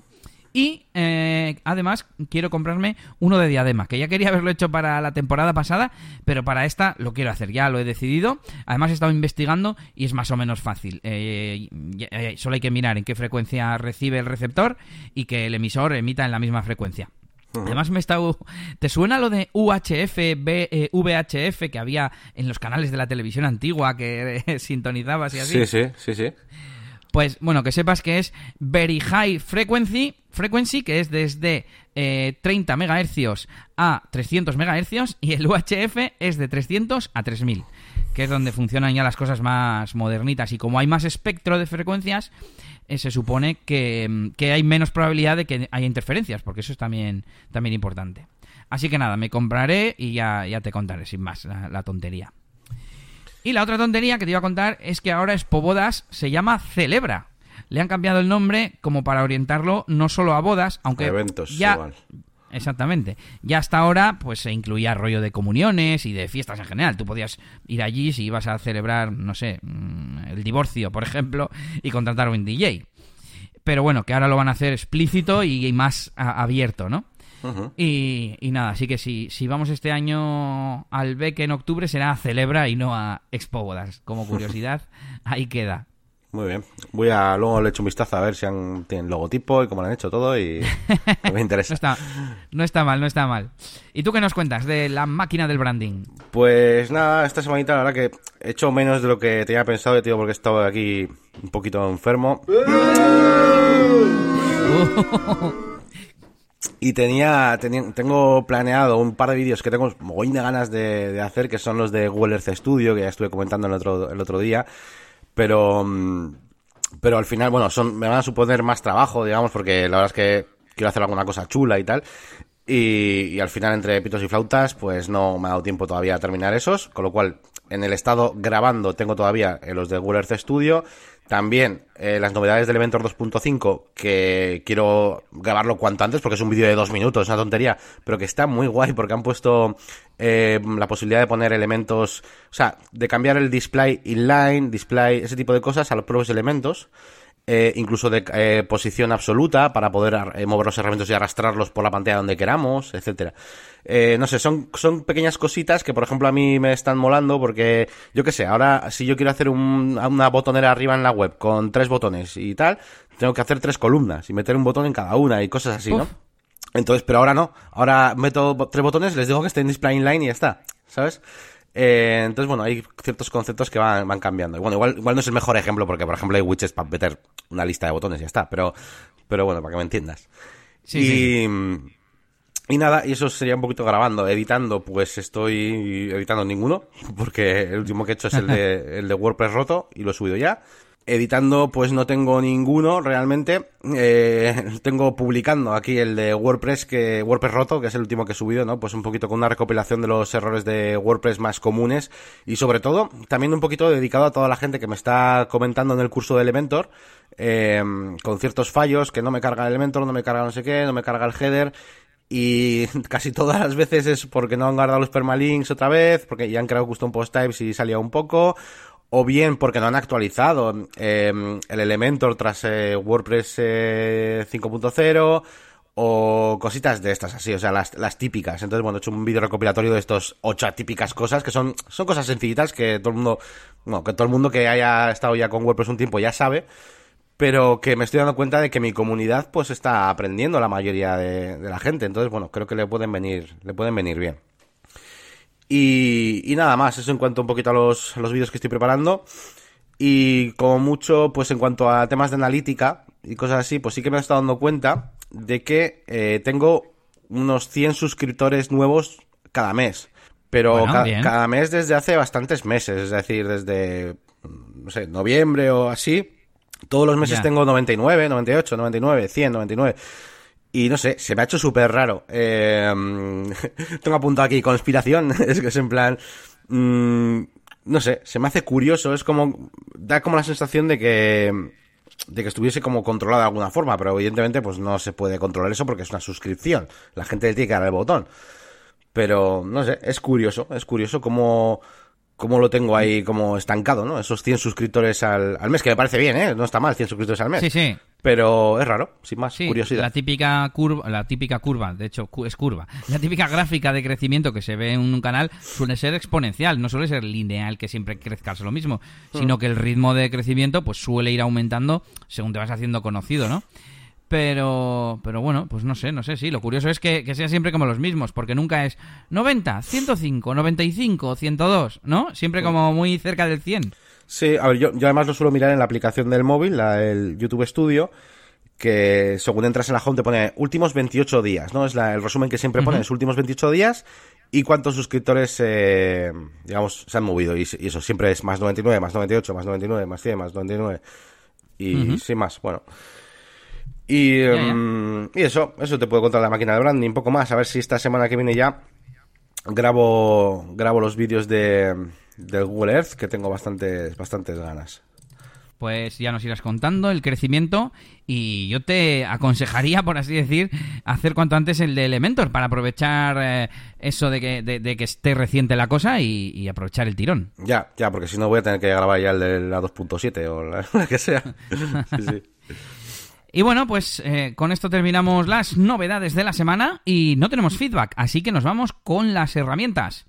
y eh, además quiero comprarme uno de diadema, que ya quería haberlo hecho para la temporada pasada, pero para esta lo quiero hacer, ya lo he decidido. Además he estado investigando y es más o menos fácil. Eh, eh, solo hay que mirar en qué frecuencia recibe el receptor y que el emisor emita en la misma frecuencia. Además me está... ¿Te suena lo de UHF, VHF que había en los canales de la televisión antigua que sintonizabas y así? Sí, sí, sí, sí. Pues bueno, que sepas que es Very High Frequency, frequency que es desde 30 eh, MHz a 300 MHz y el UHF es de 300 a 3000, que es donde funcionan ya las cosas más modernitas y como hay más espectro de frecuencias, eh, se supone que, hay menos probabilidad de que haya interferencias, porque eso es también, importante. Así que nada, me compraré y ya te contaré sin más la tontería. Y la otra tontería que te iba a contar es que ahora Bodas se llama Celebra. Le han cambiado el nombre como para orientarlo no solo a bodas, aunque eventos ya igual. Exactamente. Ya hasta ahora, pues se incluía rollo de comuniones y de fiestas en general. Tú podías ir allí si ibas a celebrar, no sé, mm, el divorcio, por ejemplo, y contratar a un DJ. Pero bueno, que ahora lo van a hacer explícito y más abierto, ¿no? Y, nada, así que si, si vamos este año al BEC en octubre será a Celebra y no a Expo Bodas. Como curiosidad, ahí queda. Muy bien. Voy a luego le echo un vistazo a ver si han, tienen logotipo y cómo lo han hecho todo y me interesa. no, está, no está mal, no está mal. ¿Y tú qué nos cuentas de la máquina del branding? Pues nada, esta semanita la verdad que he hecho menos de lo que tenía pensado, tío, porque he estado aquí un poquito enfermo. Y tenía, tengo planeado un par de vídeos que tengo muy de ganas de, hacer, que son los de Google Earth Studio, que ya estuve comentando el otro, el otro día. Pero, mm, pero al final, bueno, son, me van a suponer más trabajo, digamos, porque la verdad es que quiero hacer alguna cosa chula y tal. Y, y, al final, entre pitos y flautas, pues no me ha dado tiempo todavía a terminar esos. Con lo cual, en el estado grabando, tengo todavía los de Google Earth Studio. También eh, las novedades del Elementor 2.5, que quiero grabarlo cuanto antes, porque es un vídeo de dos minutos, es una tontería, pero que está muy guay porque han puesto eh, la posibilidad de poner elementos, o sea, de cambiar el display inline, display, ese tipo de cosas a los propios elementos. Eh, incluso de eh, posición absoluta para poder eh, mover los herramientas y arrastrarlos por la pantalla donde queramos, etcétera. No sé, son, son pequeñas cositas que, por ejemplo, a mí me están molando porque, yo qué sé, ahora si yo quiero hacer una botonera arriba en la web con tres botones y tal, tengo que hacer tres columnas y meter un botón en cada una y cosas así, ¿no? Entonces, pero ahora no. Ahora meto tres botones, les digo que estén en display inline y ya está, ¿sabes? Eh, entonces, bueno, hay ciertos conceptos que van, van cambiando. Y bueno, igual, igual no es el mejor ejemplo porque, por ejemplo, hay widgets para meter una lista de botones y ya está. Pero, pero bueno, para que me entiendas. y, y nada, y eso sería un poquito grabando. Editando, pues estoy editando ninguno porque el último que he hecho es el de, el de WordPress roto y lo he subido ya. Editando, pues no tengo ninguno realmente. Eh, tengo publicando aquí el de WordPress, que WordPress roto, que es el último que he subido, ¿no? Pues un poquito con una recopilación de los errores de WordPress más comunes y sobre todo también un poquito dedicado a toda la gente que me está comentando en el curso de Elementor eh, con ciertos fallos, que no me carga el Elementor, no me carga no sé qué, no me carga el header y casi todas las veces es porque no han guardado los permalinks otra vez, porque ya han creado custom post types y salía un poco, o bien porque no han actualizado em, el Elementor tras eh, WordPress 5.0 eh, o cositas de estas así, o sea, las, las típicas. Entonces, bueno, he hecho un vídeo recopilatorio de estos ocho típicas cosas que son, son cosas sencillitas que todo el mundo, bueno, que todo el mundo que haya estado ya con WordPress un tiempo ya sabe, pero que me estoy dando cuenta de que mi comunidad pues está aprendiendo la mayoría de, de la gente. Entonces, bueno, creo que le pueden venir, le pueden venir bien. Y, nada más, eso en cuanto un poquito a los, los vídeos que estoy preparando. Y como mucho, pues en cuanto a temas de analítica y cosas así, pues sí que me he estado dando cuenta de que eh, tengo unos 100 suscriptores nuevos cada mes. Pero cada mes desde hace bastantes meses, es decir, desde, no sé, noviembre o así. Todos los meses tengo 99, 98, 99, 100, 99. Y no sé, se me ha hecho súper raro. Eh, tengo apuntado aquí conspiración, es que es en plan... Mm, no sé, se me hace curioso, es como... Da como la sensación de que de que estuviese como controlado de alguna forma, pero evidentemente pues no se puede controlar eso porque es una suscripción. La gente le tiene que dar el botón. Pero, no sé, es curioso, es curioso cómo, cómo lo tengo ahí como estancado, ¿no? Esos 100 suscriptores al, al, mes, que me parece bien, ¿eh? No está mal, 100 suscriptores al mes. Sí, sí. Pero es raro, sin más, sí, curiosidad. La típica curva, la típica curva, de hecho es curva. La típica gráfica de crecimiento que se ve en un canal suele ser exponencial, no suele ser lineal que siempre crezcas lo mismo, sino mm. que el ritmo de crecimiento pues suele ir aumentando según te vas haciendo conocido, ¿no? Pero, pero bueno, pues no sé, no sé, sí. Lo curioso es que, sea siempre como los mismos, porque nunca es 90, 105, 95, 102, ¿no? Siempre como muy cerca del 100. Sí, a ver, yo, yo además lo suelo mirar en la aplicación del móvil, la, el YouTube Studio, que según entras en la home te pone últimos 28 días, ¿no? Es el resumen que siempre pone, últimos 28 días y cuántos suscriptores, eh, digamos, se han movido. Y, eso siempre es más 99, más 98, más 99, más 100, más 99. Y sin más, bueno. Y, em, y eso, eso te puedo contar la máquina de branding, un poco más, a ver si esta semana que viene ya grabo, grabo los vídeos de, del Google Earth, que tengo bastantes, bastantes ganas. Pues ya nos irás contando el crecimiento y yo te aconsejaría, por así decir, hacer cuanto antes el de Elementor para aprovechar eh, eso de que, de, que esté reciente la cosa y, aprovechar el tirón. Ya, ya, porque si no voy a tener que grabar ya el de la 2.7 o la, que sea. sí, sí. Y bueno, pues eh, con esto terminamos las novedades de la semana y no tenemos feedback, así que nos vamos con las herramientas.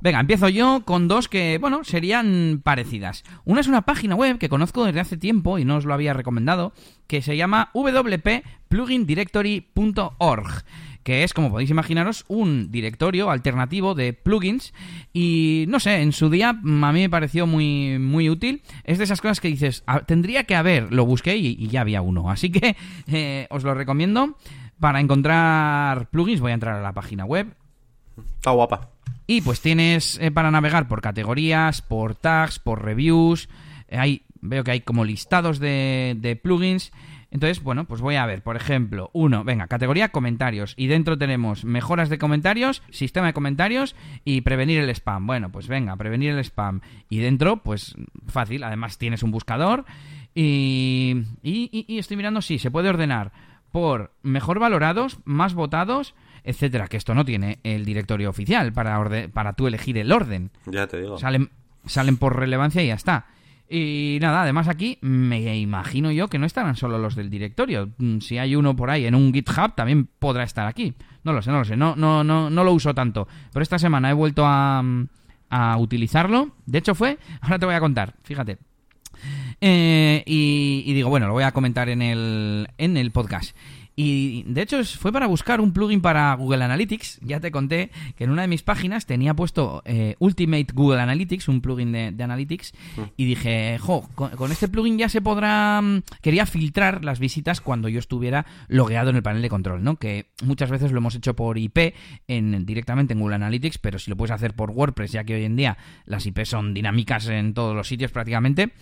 Venga, empiezo yo con dos que, bueno, serían parecidas. Una es una página web que conozco desde hace tiempo y no os lo había recomendado, que se llama www.plugindirectory.org que es, como podéis imaginaros, un directorio alternativo de plugins y no sé, en su día a mí me pareció muy, muy útil. Es de esas cosas que dices, ah, tendría que haber, lo busqué y, ya había uno. Así que eh, os lo recomiendo. Para encontrar plugins voy a entrar a la página web. Está guapa. Y pues tienes eh, para navegar por categorías, por tags, por reviews. Eh, hay, veo que hay como listados de, de plugins. Entonces, bueno, pues voy a ver, por ejemplo, uno, venga, categoría comentarios. Y dentro tenemos mejoras de comentarios, sistema de comentarios y prevenir el spam. Bueno, pues venga, prevenir el spam. Y dentro, pues fácil, además tienes un buscador. Y, y, estoy mirando, sí, se puede ordenar por mejor valorados, más votados, etcétera. Que esto no tiene el directorio oficial para, para tú elegir el orden. Ya te digo. Salen, salen por relevancia y ya está. Y nada, además aquí me imagino yo que no estarán solo los del directorio. Mm, si hay uno por ahí en un GitHub, también podrá estar aquí. No lo sé, no lo sé. No, no, no, no lo uso tanto. Pero esta semana he vuelto a, a utilizarlo. De hecho fue, ahora te voy a contar, fíjate. Eh, y, y, digo, bueno, lo voy a comentar en el, en el podcast. Y de hecho fue para buscar un plugin para Google Analytics. Ya te conté que en una de mis páginas tenía puesto eh, Ultimate Google Analytics, un plugin de, Analytics. Mm. Y dije, jo, con, este plugin ya se podrá... Mm, quería filtrar las visitas cuando yo estuviera logueado en el panel de control, ¿no? Que muchas veces lo hemos hecho por IP en, directamente en Google Analytics, pero si lo puedes hacer por WordPress, ya que hoy en día las IP son dinámicas en todos los sitios prácticamente.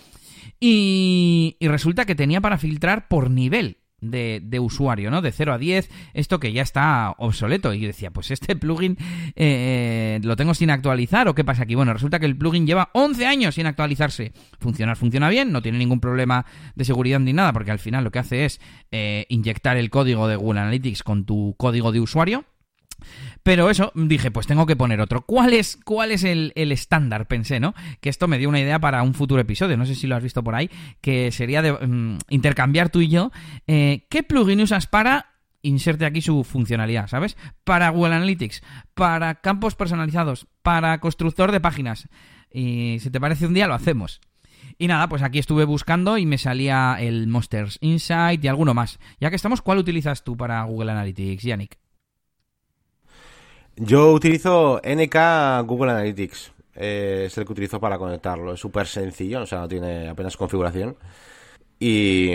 y, resulta que tenía para filtrar por nivel de, usuario, ¿no? De 0 a 10, esto que ya está obsoleto. Y decía, pues este plugin eh, lo tengo sin actualizar o qué pasa aquí. Bueno, resulta que el plugin lleva 11 años sin actualizarse. Funcionar funciona bien, no tiene ningún problema de seguridad ni nada, porque al final lo que hace es eh, inyectar el código de Google Analytics con tu código de usuario pero eso, dije, pues tengo que poner otro. ¿Cuál es, cuál es el, estándar? Pensé, ¿no? Que esto me dio una idea para un futuro episodio, no sé si lo has visto por ahí, que sería de mm, intercambiar tú y yo. Eh, ¿Qué plugin usas para inserte aquí su funcionalidad, ¿sabes? Para Google Analytics, para campos personalizados, para constructor de páginas. Y si te parece un día lo hacemos. Y nada, pues aquí estuve buscando y me salía el Monsters Insight y alguno más. Ya que estamos, ¿cuál utilizas tú para Google Analytics, Yannick? Yo utilizo NK Google Analytics. Eh, es el que utilizo para conectarlo. Es súper sencillo, o sea, no tiene apenas configuración. Y,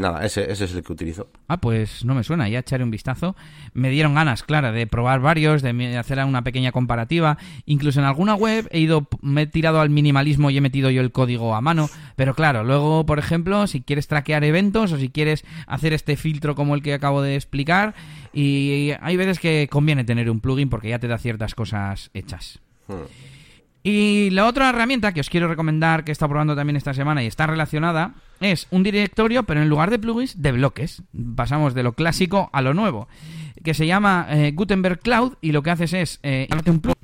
nada, ese, ese, es el que utilizo. Ah, pues no me suena, ya echaré un vistazo. Me dieron ganas, claro, de probar varios, de hacer una pequeña comparativa. Incluso en alguna web he ido, me he tirado al minimalismo y he metido yo el código a mano. Pero claro, luego, por ejemplo, si quieres traquear eventos o si quieres hacer este filtro como el que acabo de explicar, y hay veces que conviene tener un plugin porque ya te da ciertas cosas hechas. Hmm. Y la otra herramienta que os quiero recomendar, que he estado probando también esta semana y está relacionada, es un directorio, pero en lugar de plugins, de bloques. Pasamos de lo clásico a lo nuevo, que se llama eh, Gutenberg Cloud y lo que haces es eh, un plugin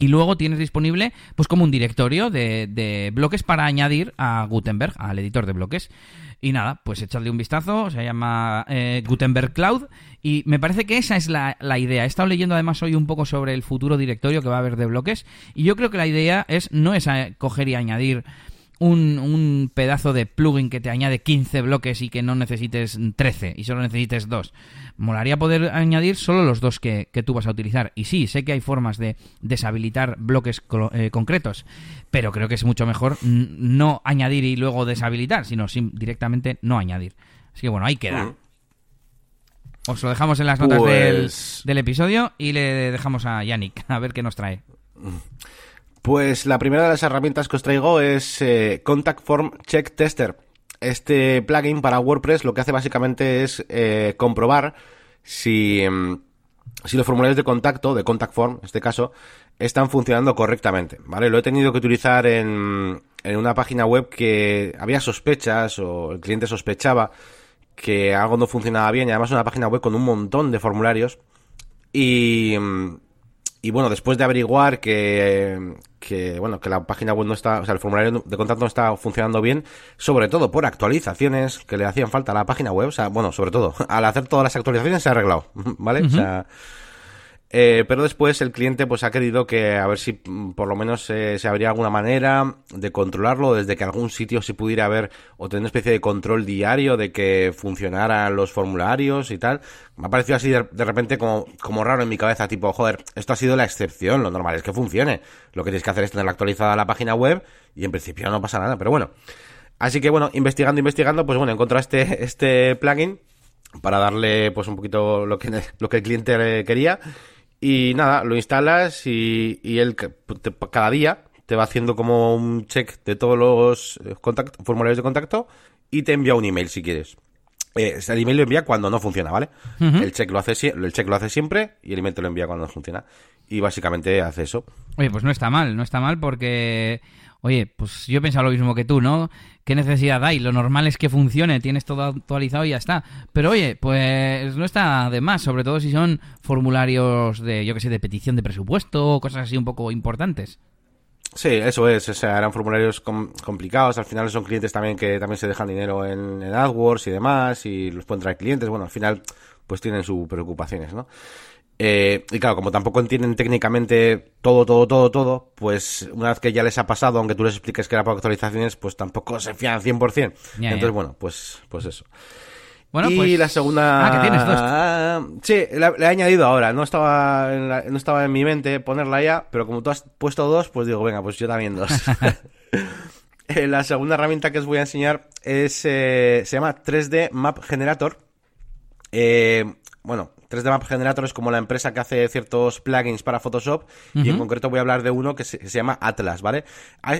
y luego tienes disponible pues como un directorio de, de, bloques para añadir a Gutenberg, al editor de bloques. Y nada, pues echadle un vistazo, se llama eh, Gutenberg Cloud y me parece que esa es la, la, idea. He estado leyendo además hoy un poco sobre el futuro directorio que va a haber de bloques y yo creo que la idea es no es coger y añadir un, un, pedazo de plugin que te añade 15 bloques y que no necesites 13 y solo necesites dos. Molaría poder añadir solo los dos que, tú vas a utilizar. Y sí, sé que hay formas de deshabilitar bloques eh, concretos, pero creo que es mucho mejor no añadir y luego deshabilitar, sino directamente no añadir. Así que bueno, ahí queda. Os lo dejamos en las notas del, pues del, episodio y le dejamos a Yannick a ver qué nos trae. Pues la primera de las herramientas que os traigo es eh, Contact Form Check Tester. Este plugin para WordPress lo que hace básicamente es eh, comprobar si, mm, si los formularios de contacto, de Contact Form en este caso, están funcionando correctamente. ¿Vale? Lo he tenido que utilizar en, en una página web que había sospechas o el cliente sospechaba que algo no funcionaba bien y además una página web con un montón de formularios y, mm, y bueno, después de averiguar que, que, bueno, que la página web no está, o sea, el formulario de contacto no está funcionando bien, sobre todo por actualizaciones que le hacían falta a la página web, o sea, bueno, sobre todo, al hacer todas las actualizaciones se ha arreglado, ¿vale? O sea, eh, pero después el cliente pues ha querido que a ver si mm, por lo menos eh, se habría alguna manera de controlarlo desde que algún sitio se pudiera ver o tener una especie de control diario de que funcionaran los formularios y tal. Me ha parecido así de, repente como, como raro en mi cabeza, tipo, joder, esto ha sido la excepción, lo normal es que funcione. Lo que tienes que hacer es tener actualizada la página web y en principio no pasa nada, pero bueno. Así que bueno, investigando, investigando, pues bueno, encontré este, este plugin para darle pues un poquito lo que, lo que el cliente quería y nada, lo instalas y, y él cada día te va haciendo como un check de todos los eh, formularios de contacto y te envía un email si quieres. Eh, el email lo envía cuando no funciona, ¿vale? el, check lo hace, el check lo hace siempre y el email te lo envía cuando no funciona. Y básicamente hace eso. Oye, pues no está mal, no está mal porque Oye, pues yo he pensado lo mismo que tú, ¿no? ¿Qué necesidad hay? Lo normal es que funcione, tienes todo actualizado y ya está. Pero oye, pues no está de más, sobre todo si son formularios de, yo qué sé, de petición de presupuesto o cosas así un poco importantes. Sí, eso es, o sea, eran formularios complicados, al final son clientes también que también se dejan dinero en, en AdWords y demás, y los pueden traer clientes, bueno, al final pues tienen sus preocupaciones, ¿no? Eh, y claro, como tampoco entienden técnicamente todo, todo, todo, todo, pues una vez que ya les ha pasado, aunque tú les expliques que era para actualizaciones, pues tampoco se fían 100%. Entonces, bueno, pues, pues eso. Bueno, y pues... la segunda... Ah, que tienes dos. sí, la, he añadido ahora. No estaba, en no estaba en mi mente ponerla ya, pero como tú has puesto dos, pues digo, venga, pues yo también dos. Eh, la segunda herramienta que os voy a enseñar es, eh, se llama 3D Map Generator. Eh, bueno, 3D Map Generator es como la empresa que hace ciertos plugins para Photoshop y en concreto voy a hablar de uno que se, llama Atlas, ¿vale?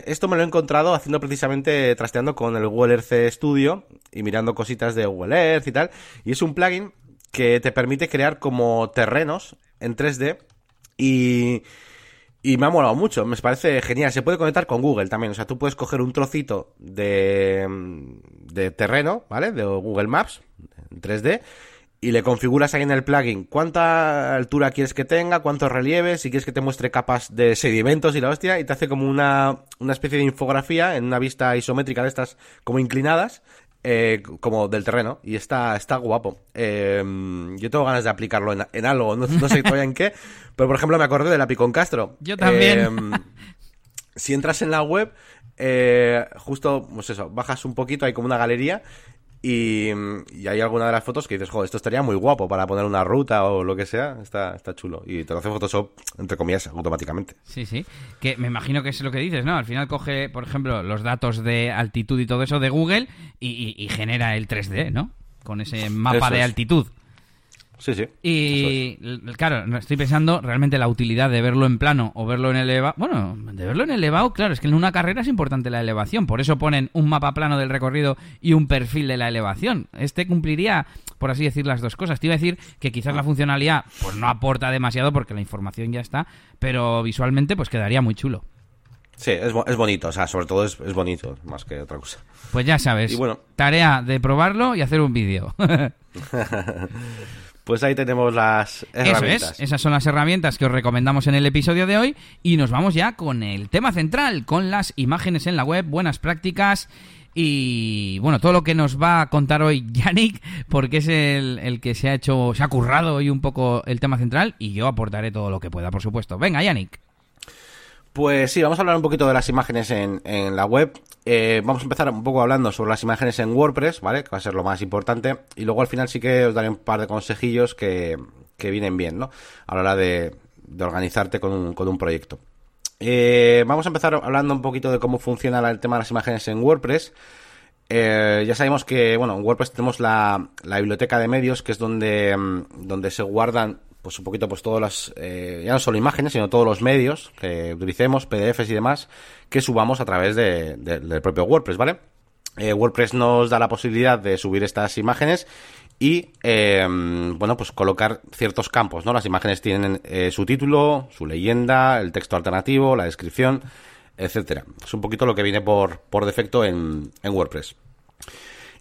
Esto me lo he encontrado haciendo precisamente, trasteando con el Google Earth Studio y mirando cositas de Google Earth y tal. Y es un plugin que te permite crear como terrenos en 3D y... Y me ha molado mucho, me parece genial. Se puede conectar con Google también. O sea, tú puedes coger un trocito de, de terreno, ¿vale? De Google Maps, en 3D, y le configuras ahí en el plugin cuánta altura quieres que tenga, cuántos relieves, si quieres que te muestre capas de sedimentos y la hostia, y te hace como una, una especie de infografía en una vista isométrica de estas como inclinadas, eh, como del terreno, y está, está guapo. Eh, yo tengo ganas de aplicarlo en, algo, no, sé todavía en qué, pero por ejemplo me acordé de la Picon Castro. Yo también. Eh, si entras en la web, justo, pues eso, bajas un poquito, hay como una galería, Y, hay alguna de las fotos que dices, joder, esto estaría muy guapo para poner una ruta o lo que sea. Está, está chulo. Y te lo hace Photoshop, entre comillas, automáticamente. Sí, sí. Que me imagino que es lo que dices, ¿no? Al final coge, por ejemplo, los datos de altitud y todo eso de Google y, genera el 3D, ¿no? Con ese mapa de altitud. Sí, sí. Y claro, estoy pensando realmente la utilidad de verlo en plano o verlo en elevado. Bueno, de verlo en elevado, claro, es que en una carrera es importante la elevación. Por eso ponen un mapa plano del recorrido y un perfil de la elevación. Este cumpliría, por así decir, las dos cosas. Te iba a decir que quizás la funcionalidad pues no aporta demasiado porque la información ya está, pero visualmente pues quedaría muy chulo. Sí, es, es bonito, o sea, sobre todo es, es bonito, más que otra cosa. Pues ya sabes, y bueno, tarea de probarlo y hacer un vídeo. Pues ahí tenemos las herramientas. Eso es, esas son las herramientas que os recomendamos en el episodio de hoy y nos vamos ya con el tema central, con las imágenes en la web, buenas prácticas y bueno, todo lo que nos va a contar hoy Yannick, porque es el, el, que se ha hecho, se ha currado hoy un poco el tema central y yo aportaré todo lo que pueda, por supuesto. Venga, Yannick. Pues sí, vamos a hablar un poquito de las imágenes en, en la web. Eh, vamos a empezar un poco hablando sobre las imágenes en WordPress, ¿vale? Que va a ser lo más importante. Y luego al final sí que os daré un par de consejillos que, que vienen bien, ¿no? A la hora de, de organizarte con un, con un proyecto. Eh, vamos a empezar hablando un poquito de cómo funciona el tema de las imágenes en WordPress. Eh, ya sabemos que, bueno, en WordPress tenemos la, la biblioteca de medios, que es donde, mm, donde se guardan pues un poquito pues todas las, eh, ya no solo imágenes, sino todos los medios que utilicemos, PDFs y demás, que subamos a través de, del propio WordPress, ¿vale? Eh, WordPress nos da la posibilidad de subir estas imágenes y, eh, bueno, pues colocar ciertos campos, ¿no? Las imágenes tienen su título, su leyenda, el texto alternativo, la descripción, etcétera. Es un poquito lo que viene por, por defecto en, en WordPress.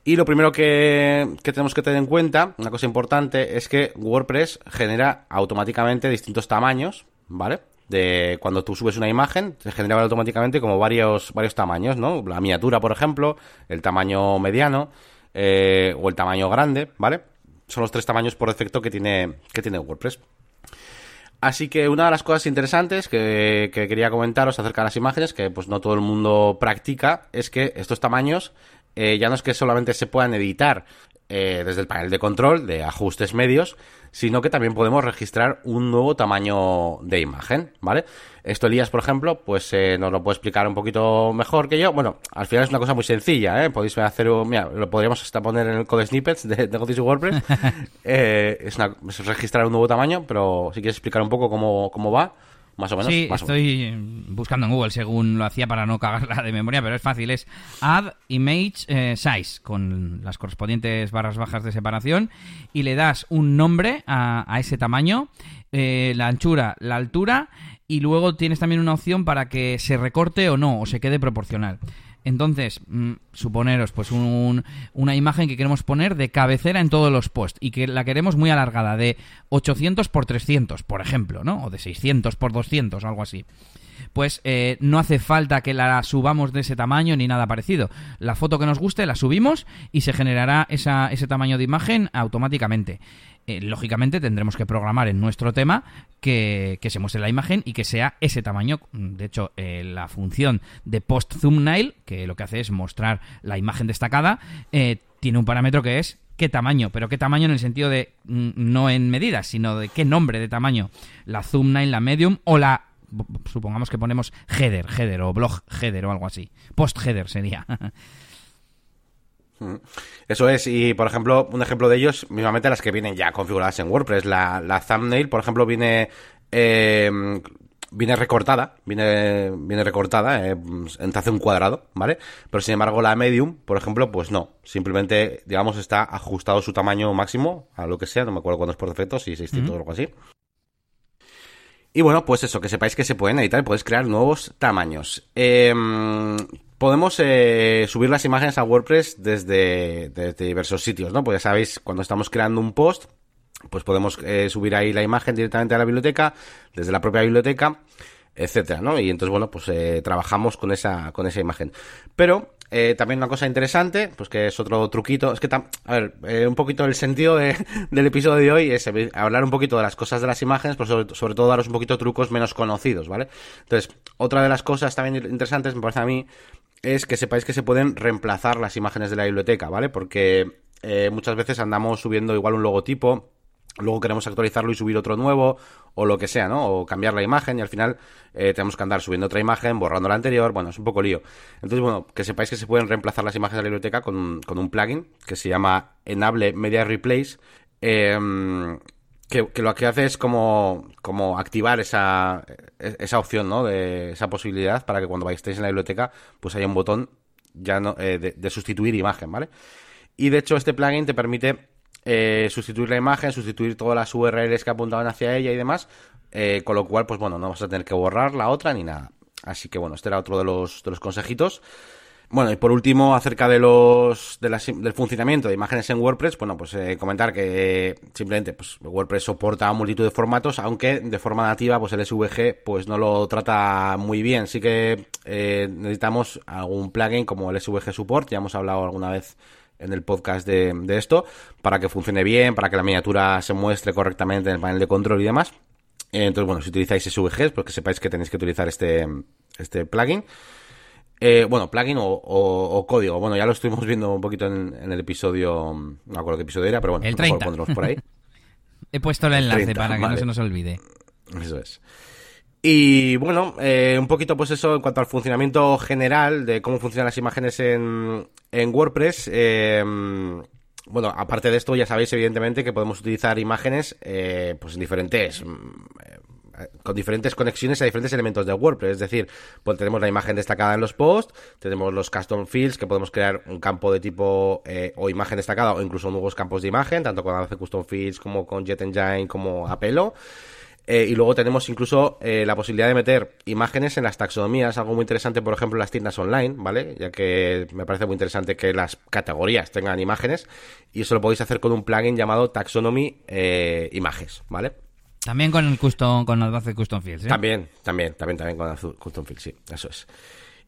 Y lo primero que, tenemos que tener en cuenta, una cosa importante, es que WordPress genera automáticamente distintos tamaños, ¿vale? De cuando tú subes una imagen, se genera automáticamente como varios, varios tamaños, ¿no? La miniatura, por ejemplo, el tamaño mediano eh, o el tamaño grande, ¿vale? Son los tres tamaños por defecto que tiene, que tiene WordPress. Así que una de las cosas interesantes que, que, quería comentaros acerca de las imágenes, que pues no todo el mundo practica, es que estos tamaños eh, ya no es que solamente se puedan editar eh, desde el panel de control de ajustes medios, sino que también podemos registrar un nuevo tamaño de imagen, ¿vale? Esto Elías, por ejemplo, pues eh, nos lo puede explicar un poquito mejor que yo. Bueno, al final es una cosa muy sencilla, ¿eh? Podéis hacer, mira, lo podríamos hasta poner en el code snippets de Negocios WordPress. es, es registrar un nuevo tamaño, pero si quieres explicar un poco cómo, cómo va. Más o menos. Sí, estoy buscando en Google según lo hacía para no cagarla de memoria, pero es fácil. Es add image eh, size con las correspondientes barras bajas de separación y le das un nombre a, ese tamaño, eh, la anchura, la altura y luego tienes también una opción para que se recorte o no, o se quede proporcional. Entonces, mm, suponeros, pues una imagen que queremos poner de cabecera en todos los posts y que la queremos muy alargada, de 800 por 300, por ejemplo, ¿no? O de 600 por 200, algo así. Pues eh, no hace falta que la subamos de ese tamaño ni nada parecido. La foto que nos guste la subimos y se generará ese tamaño de imagen automáticamente. Eh, lógicamente tendremos que programar en nuestro tema que, se muestre la imagen y que sea ese tamaño. De hecho, eh, la función de post thumbnail, que lo que hace es mostrar la imagen destacada, eh, tiene un parámetro que es qué tamaño, pero qué tamaño en el sentido de mm, no en medidas, sino de qué nombre de tamaño. La thumbnail, la medium o la supongamos que ponemos header, header o blog header o algo así. Post header sería. Eso es, y por ejemplo, un ejemplo de ellos, mismamente las que vienen ya configuradas en WordPress. La, thumbnail, por ejemplo, viene em, viene recortada, viene, viene recortada, eh, hace un cuadrado, ¿vale? Pero sin embargo la medium, por ejemplo, pues no. Simplemente, digamos, está ajustado su tamaño máximo a lo que sea, no me acuerdo cuándo es por defecto, si 600 o algo así. Y bueno, pues eso, que sepáis que se pueden editar y podéis crear nuevos tamaños. Em, podemos eh, subir las imágenes a WordPress desde, diversos sitios, ¿no? Pues ya sabéis, cuando estamos creando un post, pues podemos eh, subir ahí la imagen directamente a la biblioteca, desde la propia biblioteca, etcétera, ¿no? Y entonces, bueno, pues eh, trabajamos con esa, con esa imagen. Pero también una cosa interesante, pues que es otro truquito, es que, a ver, un poquito el sentido del episodio de hoy es hablar un poquito de las cosas de las imágenes, pero sobre, todo daros un poquito trucos menos conocidos, ¿vale? Entonces, otra de las cosas también interesantes, me parece a mí, es que sepáis que se pueden reemplazar las imágenes de la biblioteca, ¿vale? Porque eh, muchas veces andamos subiendo igual un logotipo luego queremos actualizarlo y subir otro nuevo, o lo que sea, ¿no? O cambiar la imagen y al final eh, tenemos que andar subiendo otra imagen, borrando la anterior, bueno, es un poco lío. Entonces, bueno, que sepáis que se pueden reemplazar las imágenes de la biblioteca con, con un plugin que se llama Enable Media Replace, em, que, lo que hace es como, como activar esa, esa opción, ¿no? De esa posibilidad para que cuando estéis en la biblioteca, pues haya un botón ya no, eh, de, de sustituir imagen, ¿vale? Y de hecho este plugin te permite eh, sustituir la imagen, sustituir todas las URLs que apuntaban hacia ella y demás, eh, con lo cual, pues bueno, no vas a tener que borrar la otra ni nada. Así que bueno, este era otro de los, de los consejitos. Bueno, y por último, acerca de los de del funcionamiento de imágenes en WordPress, bueno, pues eh, comentar que simplemente pues WordPress soporta multitud de formatos, aunque de forma nativa, pues el SVG pues no lo trata muy bien. Sí que necesitamos algún plugin como el SVG Support, ya hemos hablado alguna vez en el podcast de, esto, para que funcione bien, para que la miniatura se muestre correctamente en el panel de control y demás. Entonces, bueno, si utilizáis SVGs, pues que sepáis que tenéis que utilizar este, este plugin. Eh, bueno, plugin o, código. Bueno, ya lo estuvimos viendo un poquito en, el episodio. No me acuerdo qué episodio era, pero bueno, el 30. por ahí. He puesto el enlace para que no se nos olvide. Eso es. Y bueno, eh, un poquito pues eso en cuanto al funcionamiento general de cómo funcionan las imágenes en, en WordPress. Eh, bueno, aparte de esto ya sabéis evidentemente que podemos utilizar imágenes eh, pues en diferentes mm, con diferentes conexiones a diferentes elementos de WordPress. Es decir, pues tenemos la imagen destacada en los posts, tenemos los custom fields que podemos crear un campo de tipo o imagen destacada o incluso nuevos campos de imagen, tanto con hace custom fields como con Jet Engine como Apelo. Eh, y luego tenemos incluso eh, la posibilidad de meter imágenes en las taxonomías, algo muy interesante, por ejemplo, las tiendas online, ¿vale? Ya que me parece muy interesante que las categorías tengan imágenes y eso lo podéis hacer con un plugin llamado Taxonomy eh, Images, ¿vale? También con el custom, con Advanced Custom Fields, ¿eh? También, también, también, también con Custom Fields, sí, eso es.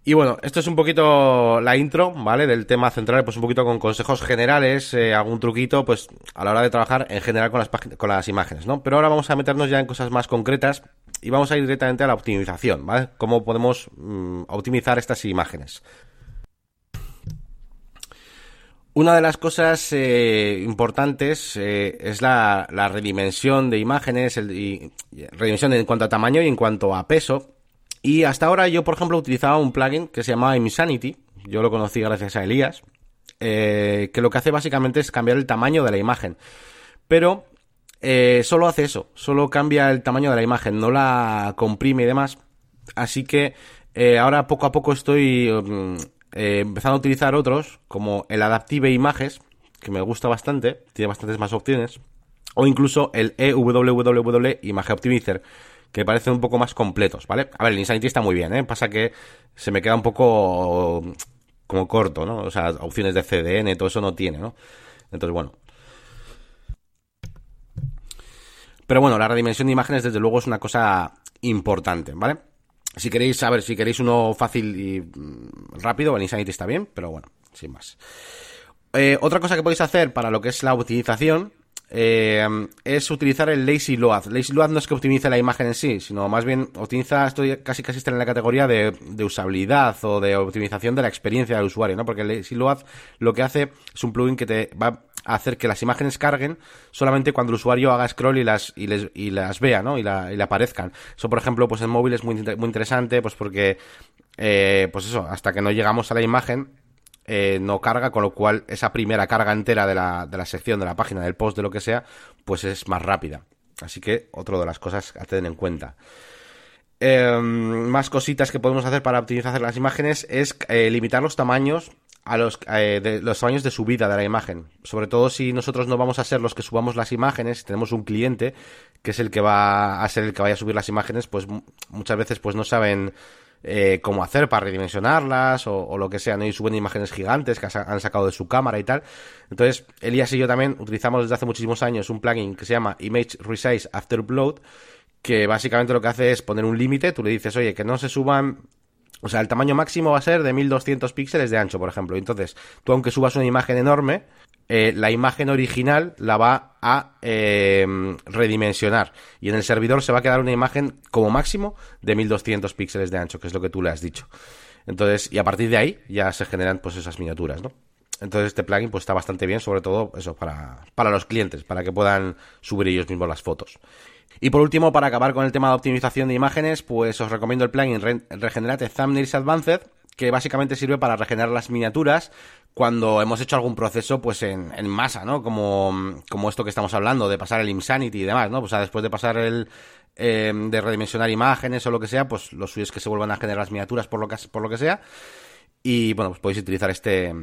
Y bueno, esto es un poquito la intro, ¿vale? Del tema central, pues un poquito con consejos generales, eh, algún truquito, pues a la hora de trabajar en general con las, con las imágenes, ¿no? Pero ahora vamos a meternos ya en cosas más concretas y vamos a ir directamente a la optimización, ¿vale? Cómo podemos mm, optimizar estas imágenes. Una de las cosas eh, importantes eh, es la, redimensión de imágenes, el, y, redimensión en cuanto a tamaño y en cuanto a peso, y hasta ahora yo, por ejemplo, utilizaba un plugin que se llamaba Insanity. Yo lo conocí gracias a Elías. Eh, que lo que hace básicamente es cambiar el tamaño de la imagen. Pero eh, solo hace eso, solo cambia el tamaño de la imagen, no la comprime y demás. Así que eh, ahora poco a poco estoy mm, empezando a utilizar otros, como el Adaptive Images, que me gusta bastante, tiene bastantes más opciones, o incluso el EWWW Image Optimizer que parecen un poco más completos, ¿vale? A ver, el Insanity está muy bien, ¿eh? Pasa que se me queda un poco como corto, ¿no? O sea, opciones de CDN, todo eso no tiene, ¿no? Entonces, bueno. Pero bueno, la redimensión de imágenes desde luego es una cosa importante, ¿vale? Si queréis saber, si queréis uno fácil y mm, rápido, el Insanity está bien, pero bueno, sin más. Eh, otra cosa que podéis hacer para lo que es la utilización eh, es utilizar el lazy load. Lazy load no es que optimice la imagen en sí, sino más bien optimiza, esto casi casi está en la categoría de, usabilidad o de optimización de la experiencia del usuario, ¿no? Porque el lazy load lo que hace es un plugin que te va hacer que las imágenes carguen solamente cuando el usuario haga scroll y las, y les, y las vea, ¿no? Y, la, y le aparezcan. Eso, por ejemplo, pues en móvil es muy, muy interesante, pues porque, eh, pues eso, hasta que no llegamos a la imagen, eh, no carga, con lo cual esa primera carga entera de la, de la sección, de la página, del post, de lo que sea, pues es más rápida. Así que otro de las cosas a tener en cuenta. Em, más cositas que podemos hacer para optimizar las imágenes es eh, limitar los tamaños a los, eh, de, los tamaños de subida de la imagen. Sobre todo si nosotros no vamos a ser los que subamos las imágenes, tenemos un cliente que es el que va a ser el que vaya a subir las imágenes, pues muchas veces pues no saben eh, cómo hacer para redimensionarlas o, lo que sea, ¿no? Y suben imágenes gigantes que han sacado de su cámara y tal. Entonces, Elías y yo también utilizamos desde hace muchísimos años un plugin que se llama Image Resize After Upload, que básicamente lo que hace es poner un límite, tú le dices, oye, que no se suban o sea, el tamaño máximo va a ser de 1200 píxeles de ancho, por ejemplo. Entonces, tú aunque subas una imagen enorme, eh, la imagen original la va a eh, redimensionar y en el servidor se va a quedar una imagen como máximo de 1200 píxeles de ancho, que es lo que tú le has dicho. Entonces, y a partir de ahí ya se generan pues esas miniaturas, ¿no? Entonces este plugin pues está bastante bien, sobre todo eso para, para los clientes, para que puedan subir ellos mismos las fotos. Y por último, para acabar con el tema de optimización de imágenes, pues os recomiendo el plugin Regenerate Thumbnails Advanced, que básicamente sirve para regenerar las miniaturas cuando hemos hecho algún proceso pues en, en masa, ¿no? Como, como esto que estamos hablando, de pasar el Insanity y demás, ¿no? O sea, después de pasar el, eh, de redimensionar imágenes o lo que sea, pues lo suyo es que se vuelvan a generar las miniaturas por lo que, por lo que sea. Y bueno, pues podéis utilizar este,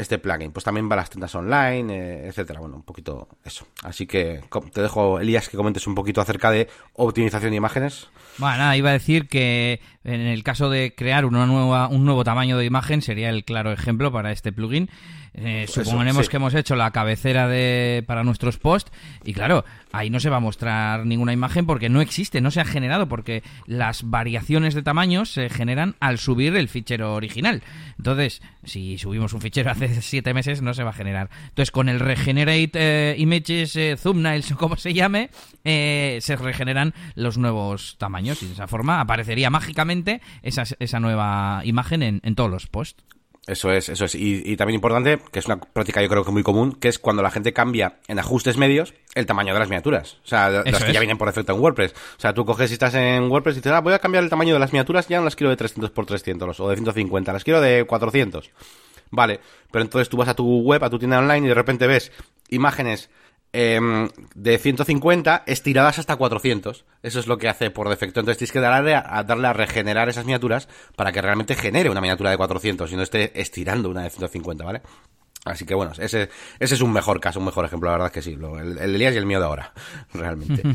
este plugin. Pues también va a las tiendas online, eh, etcétera. Bueno, un poquito eso. Así que te dejo, Elías, que comentes un poquito acerca de optimización de imágenes. Bueno, nada, iba a decir que en el caso de crear una nueva, un nuevo tamaño de imagen sería el claro ejemplo para este plugin. Eh, suponemos que hemos hecho la cabecera de para nuestros posts y claro, ahí no se va a mostrar ninguna imagen porque no existe, no se ha generado porque las variaciones de tamaño se generan al subir el fichero original. Entonces, si subimos un fichero hace siete meses no se va a generar. Entonces, con el Regenerate eh, Images eh, Thumbnails o como se llame, se regeneran los nuevos tamaños y de esa forma aparecería mágicamente esa, esa nueva imagen en, en todos los posts. Eso es, eso es. Y, también importante, que es una práctica yo creo que muy común, que es cuando la gente cambia en ajustes medios el tamaño de las miniaturas. O sea, las que ya vienen por defecto en WordPress. O sea, tú coges y estás en WordPress y dices, ah, voy a cambiar el tamaño de las miniaturas, ya no las quiero de 300 por 300 o de 150, las quiero de 400. Vale, pero entonces tú vas a tu web, a tu tienda online y de repente ves imágenes Em, de 150 estiradas hasta 400. Eso es lo que hace por defecto. Entonces tienes que darle a, darle a regenerar esas miniaturas para que realmente genere una miniatura de 400 y no esté estirando una de 150, ¿vale? Así que bueno, ese, ese es un mejor caso, un mejor ejemplo, la verdad que sí. El, el Elías y el mío de ahora, realmente.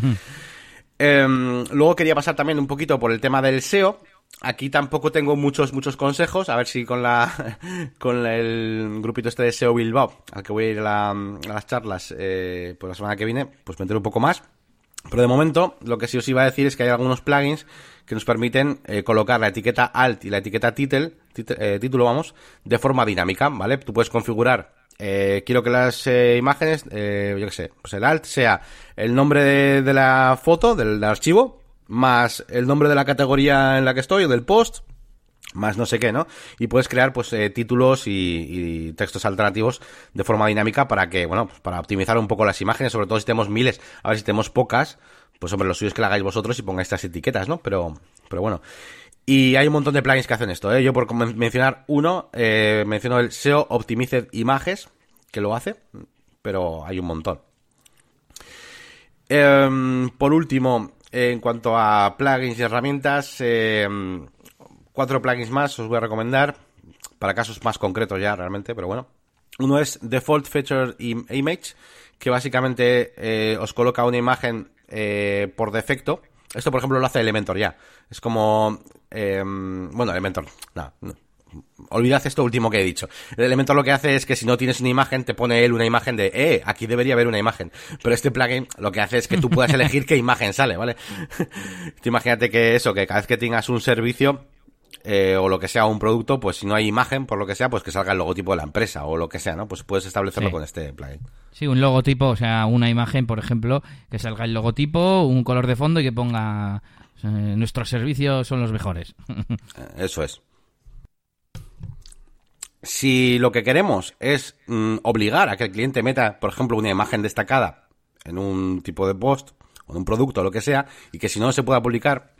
Em, luego quería pasar también un poquito por el tema del SEO. Aquí tampoco tengo muchos, muchos consejos. A ver si con la con el grupito este de SEO Bilbao, al que voy a ir a, las charlas eh, pues la semana que viene, pues me un poco más. Pero de momento, lo que sí os iba a decir es que hay algunos plugins que nos permiten eh, colocar la etiqueta alt y la etiqueta title, eh, título, vamos, de forma dinámica, ¿vale? Tú puedes configurar eh, quiero que las eh, imágenes, eh, yo qué sé, pues el alt sea el nombre de, la foto, del, archivo, más el nombre de la categoría en la que estoy o del post, más no sé qué, ¿no? Y puedes crear pues títulos y, textos alternativos de forma dinámica para que, bueno, pues para optimizar un poco las imágenes, sobre todo si tenemos miles, a ver si tenemos pocas, pues hombre, lo suyo es que la hagáis vosotros y pongáis estas etiquetas, ¿no? Pero, pero bueno. Y hay un montón de plugins que hacen esto, ¿eh? Yo por mencionar uno, eh, menciono el SEO Optimized Images, que lo hace, pero hay un montón. Em, por último, en cuanto a plugins y herramientas, em, cuatro plugins más os voy a recomendar, para casos más concretos ya realmente, pero bueno. Uno es Default Feature Image, que básicamente eh, os coloca una imagen eh, por defecto. Esto, por ejemplo, lo hace Elementor ya. Es como Em, bueno, Elementor, no, olvidad esto último que he dicho. El Elementor lo que hace es que si no tienes una imagen, te pone él una imagen de, eh, aquí debería haber una imagen. Pero este plugin lo que hace es que tú puedas elegir qué imagen sale, ¿vale? imagínate que eso, que cada vez que tengas un servicio, eh, o lo que sea, un producto, pues si no hay imagen, por lo que sea, pues que salga el logotipo de la empresa o lo que sea, ¿no? Pues puedes establecerlo con este plugin. Sí, un logotipo, o sea, una imagen, por ejemplo, que salga el logotipo, un color de fondo y que ponga eh, nuestros servicios son los mejores. Eso es. Si lo que queremos es mm, obligar a que el cliente meta, por ejemplo, una imagen destacada en un tipo de post o en un producto o lo que sea, y que si no se pueda publicar,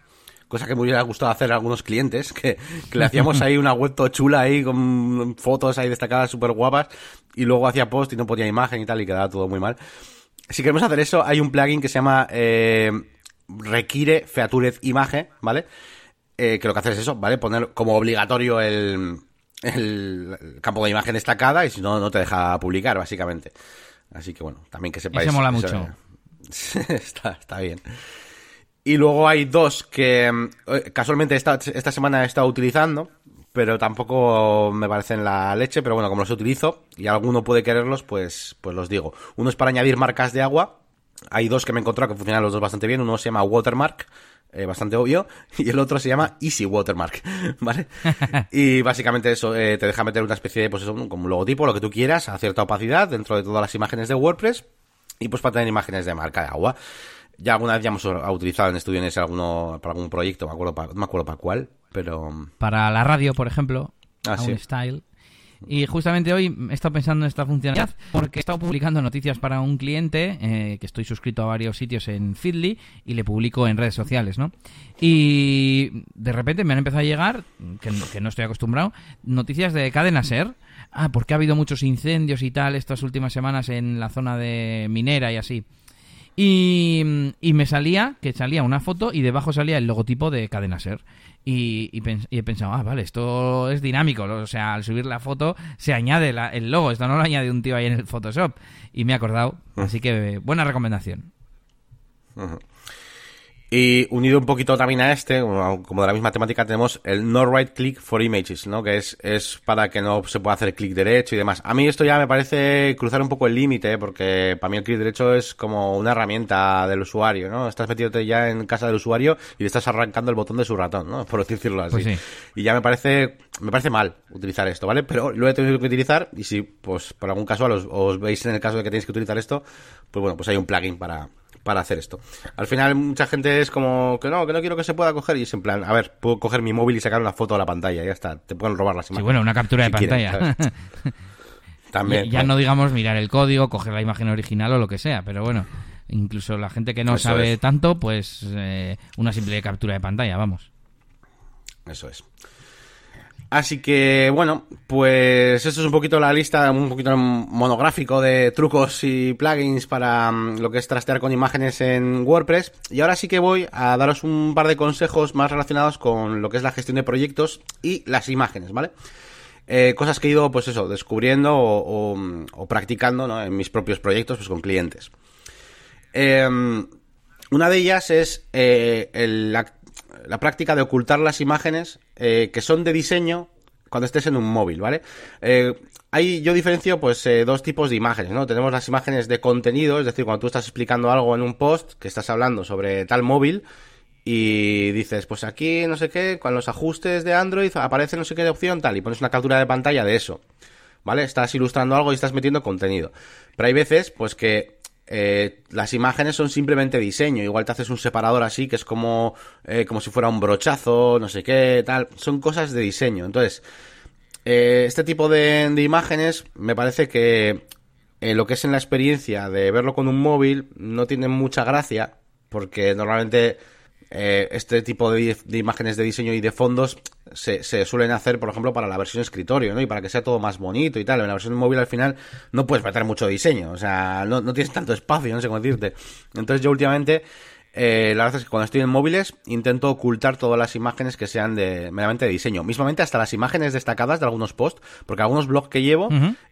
cosa que me hubiera gustado hacer a algunos clientes, que, le hacíamos ahí una web chula ahí con fotos ahí destacadas súper guapas, y luego hacía post y no ponía imagen y tal, y quedaba todo muy mal. Si queremos hacer eso, hay un plugin que se llama eh, requiere featurez imagen, ¿vale? Eh, que lo que hace es eso, ¿vale? Poner como obligatorio el, el campo de imagen destacada y si no, no te deja publicar, básicamente. Así que bueno, también que sepáis. Eso mola mucho. está, está bien. Y luego hay dos que eh, casualmente esta, esta semana he estado utilizando, pero tampoco me parecen la leche, pero bueno, como los utilizo y alguno puede quererlos, pues, pues los digo. Uno es para añadir marcas de agua, hay dos que me he encontrado que funcionan los dos bastante bien. Uno se llama Watermark, eh, bastante obvio, y el otro se llama Easy Watermark, ¿vale? y básicamente eso eh, te deja meter una especie de, pues eso, como un logotipo, lo que tú quieras, a cierta opacidad dentro de todas las imágenes de WordPress, y pues para tener imágenes de marca de agua. Ya alguna vez ya hemos utilizado en estudios alguno para algún proyecto, me acuerdo no me acuerdo para cuál, pero... Para la radio, por ejemplo, ah, un Style. Y justamente hoy he estado pensando en esta funcionalidad porque he estado publicando noticias para un cliente eh, que estoy suscrito a varios sitios en Feedly y le publico en redes sociales, ¿no? Y de repente me han empezado a llegar, que, no estoy acostumbrado, noticias de cadena ser. Ah, porque ha habido muchos incendios y tal estas últimas semanas en la zona de minera y así. Y, y, me salía, que salía una foto y debajo salía el logotipo de Cadena Ser. Y, he pensado, ah, vale, esto es dinámico. O sea, al subir la foto se añade el logo. Esto no lo añade un tío ahí en el Photoshop. Y me he acordado. Así que buena recomendación. Y unido un poquito también a este, como de la misma temática, tenemos el no right click for images, ¿no? Que es, es para que no se pueda hacer clic derecho y demás. A mí esto ya me parece cruzar un poco el límite, ¿eh? porque para mí el clic derecho es como una herramienta del usuario, ¿no? Estás metiéndote ya en casa del usuario y le estás arrancando el botón de su ratón, ¿no? Por decirlo así. Pues y ya me parece, me parece mal utilizar esto, ¿vale? Pero lo he tenido que utilizar y si, pues, por algún caso os, os veis en el caso de que tenéis que utilizar esto, pues bueno, pues hay un plugin para, para hacer esto. Al final mucha gente es como que no, que no quiero que se pueda coger y es en plan, a ver, puedo coger mi móvil y sacar una foto de la pantalla, ya está, te pueden robar las imágenes. Sí, bueno, una captura de pantalla. También. Ya, no digamos mirar el código, coger la imagen original o lo que sea, pero bueno, incluso la gente que no sabe tanto, pues eh, una simple captura de pantalla, vamos. Eso es. Así que, bueno, pues esto es un poquito la lista, un poquito monográfico de trucos y plugins para mm, lo que es trastear con imágenes en WordPress. Y ahora sí que voy a daros un par de consejos más relacionados con lo que es la gestión de proyectos y las imágenes, ¿vale? Eh, cosas que he ido, pues eso, descubriendo o, practicando en mis propios proyectos, pues con clientes. Em, una de ellas es eh, el, práctica de ocultar las imágenes eh, que son de diseño cuando estés en un móvil, ¿vale? Eh, ahí yo diferencio pues eh, dos tipos de imágenes, ¿no? Tenemos las imágenes de contenido, es decir, cuando tú estás explicando algo en un post que estás hablando sobre tal móvil y dices, pues aquí no sé qué, con los ajustes de Android aparece no sé qué opción tal y pones una captura de pantalla de eso. ¿Vale? Estás ilustrando algo y estás metiendo contenido. Pero hay veces, pues que eh, las imágenes son simplemente diseño. Igual te haces un separador así, que es como, eh, como si fuera un brochazo, no sé qué, tal. Son cosas de diseño. Entonces, eh, este tipo de, de, imágenes me parece que lo que es en la experiencia de verlo con un móvil no tiene mucha gracia, porque normalmente eh, este tipo de, imágenes de diseño y de fondos se, suelen hacer, por ejemplo, para la versión escritorio, ¿no? Y para que sea todo más bonito y tal. En la versión móvil al final no puedes meter mucho diseño, o sea, no, tienes tanto espacio, no sé cómo decirte. Entonces yo últimamente, eh, la verdad es que cuando estoy en móviles intento ocultar todas las imágenes que sean de meramente de diseño. Mismamente hasta las imágenes destacadas de algunos posts, porque algunos blogs que llevo,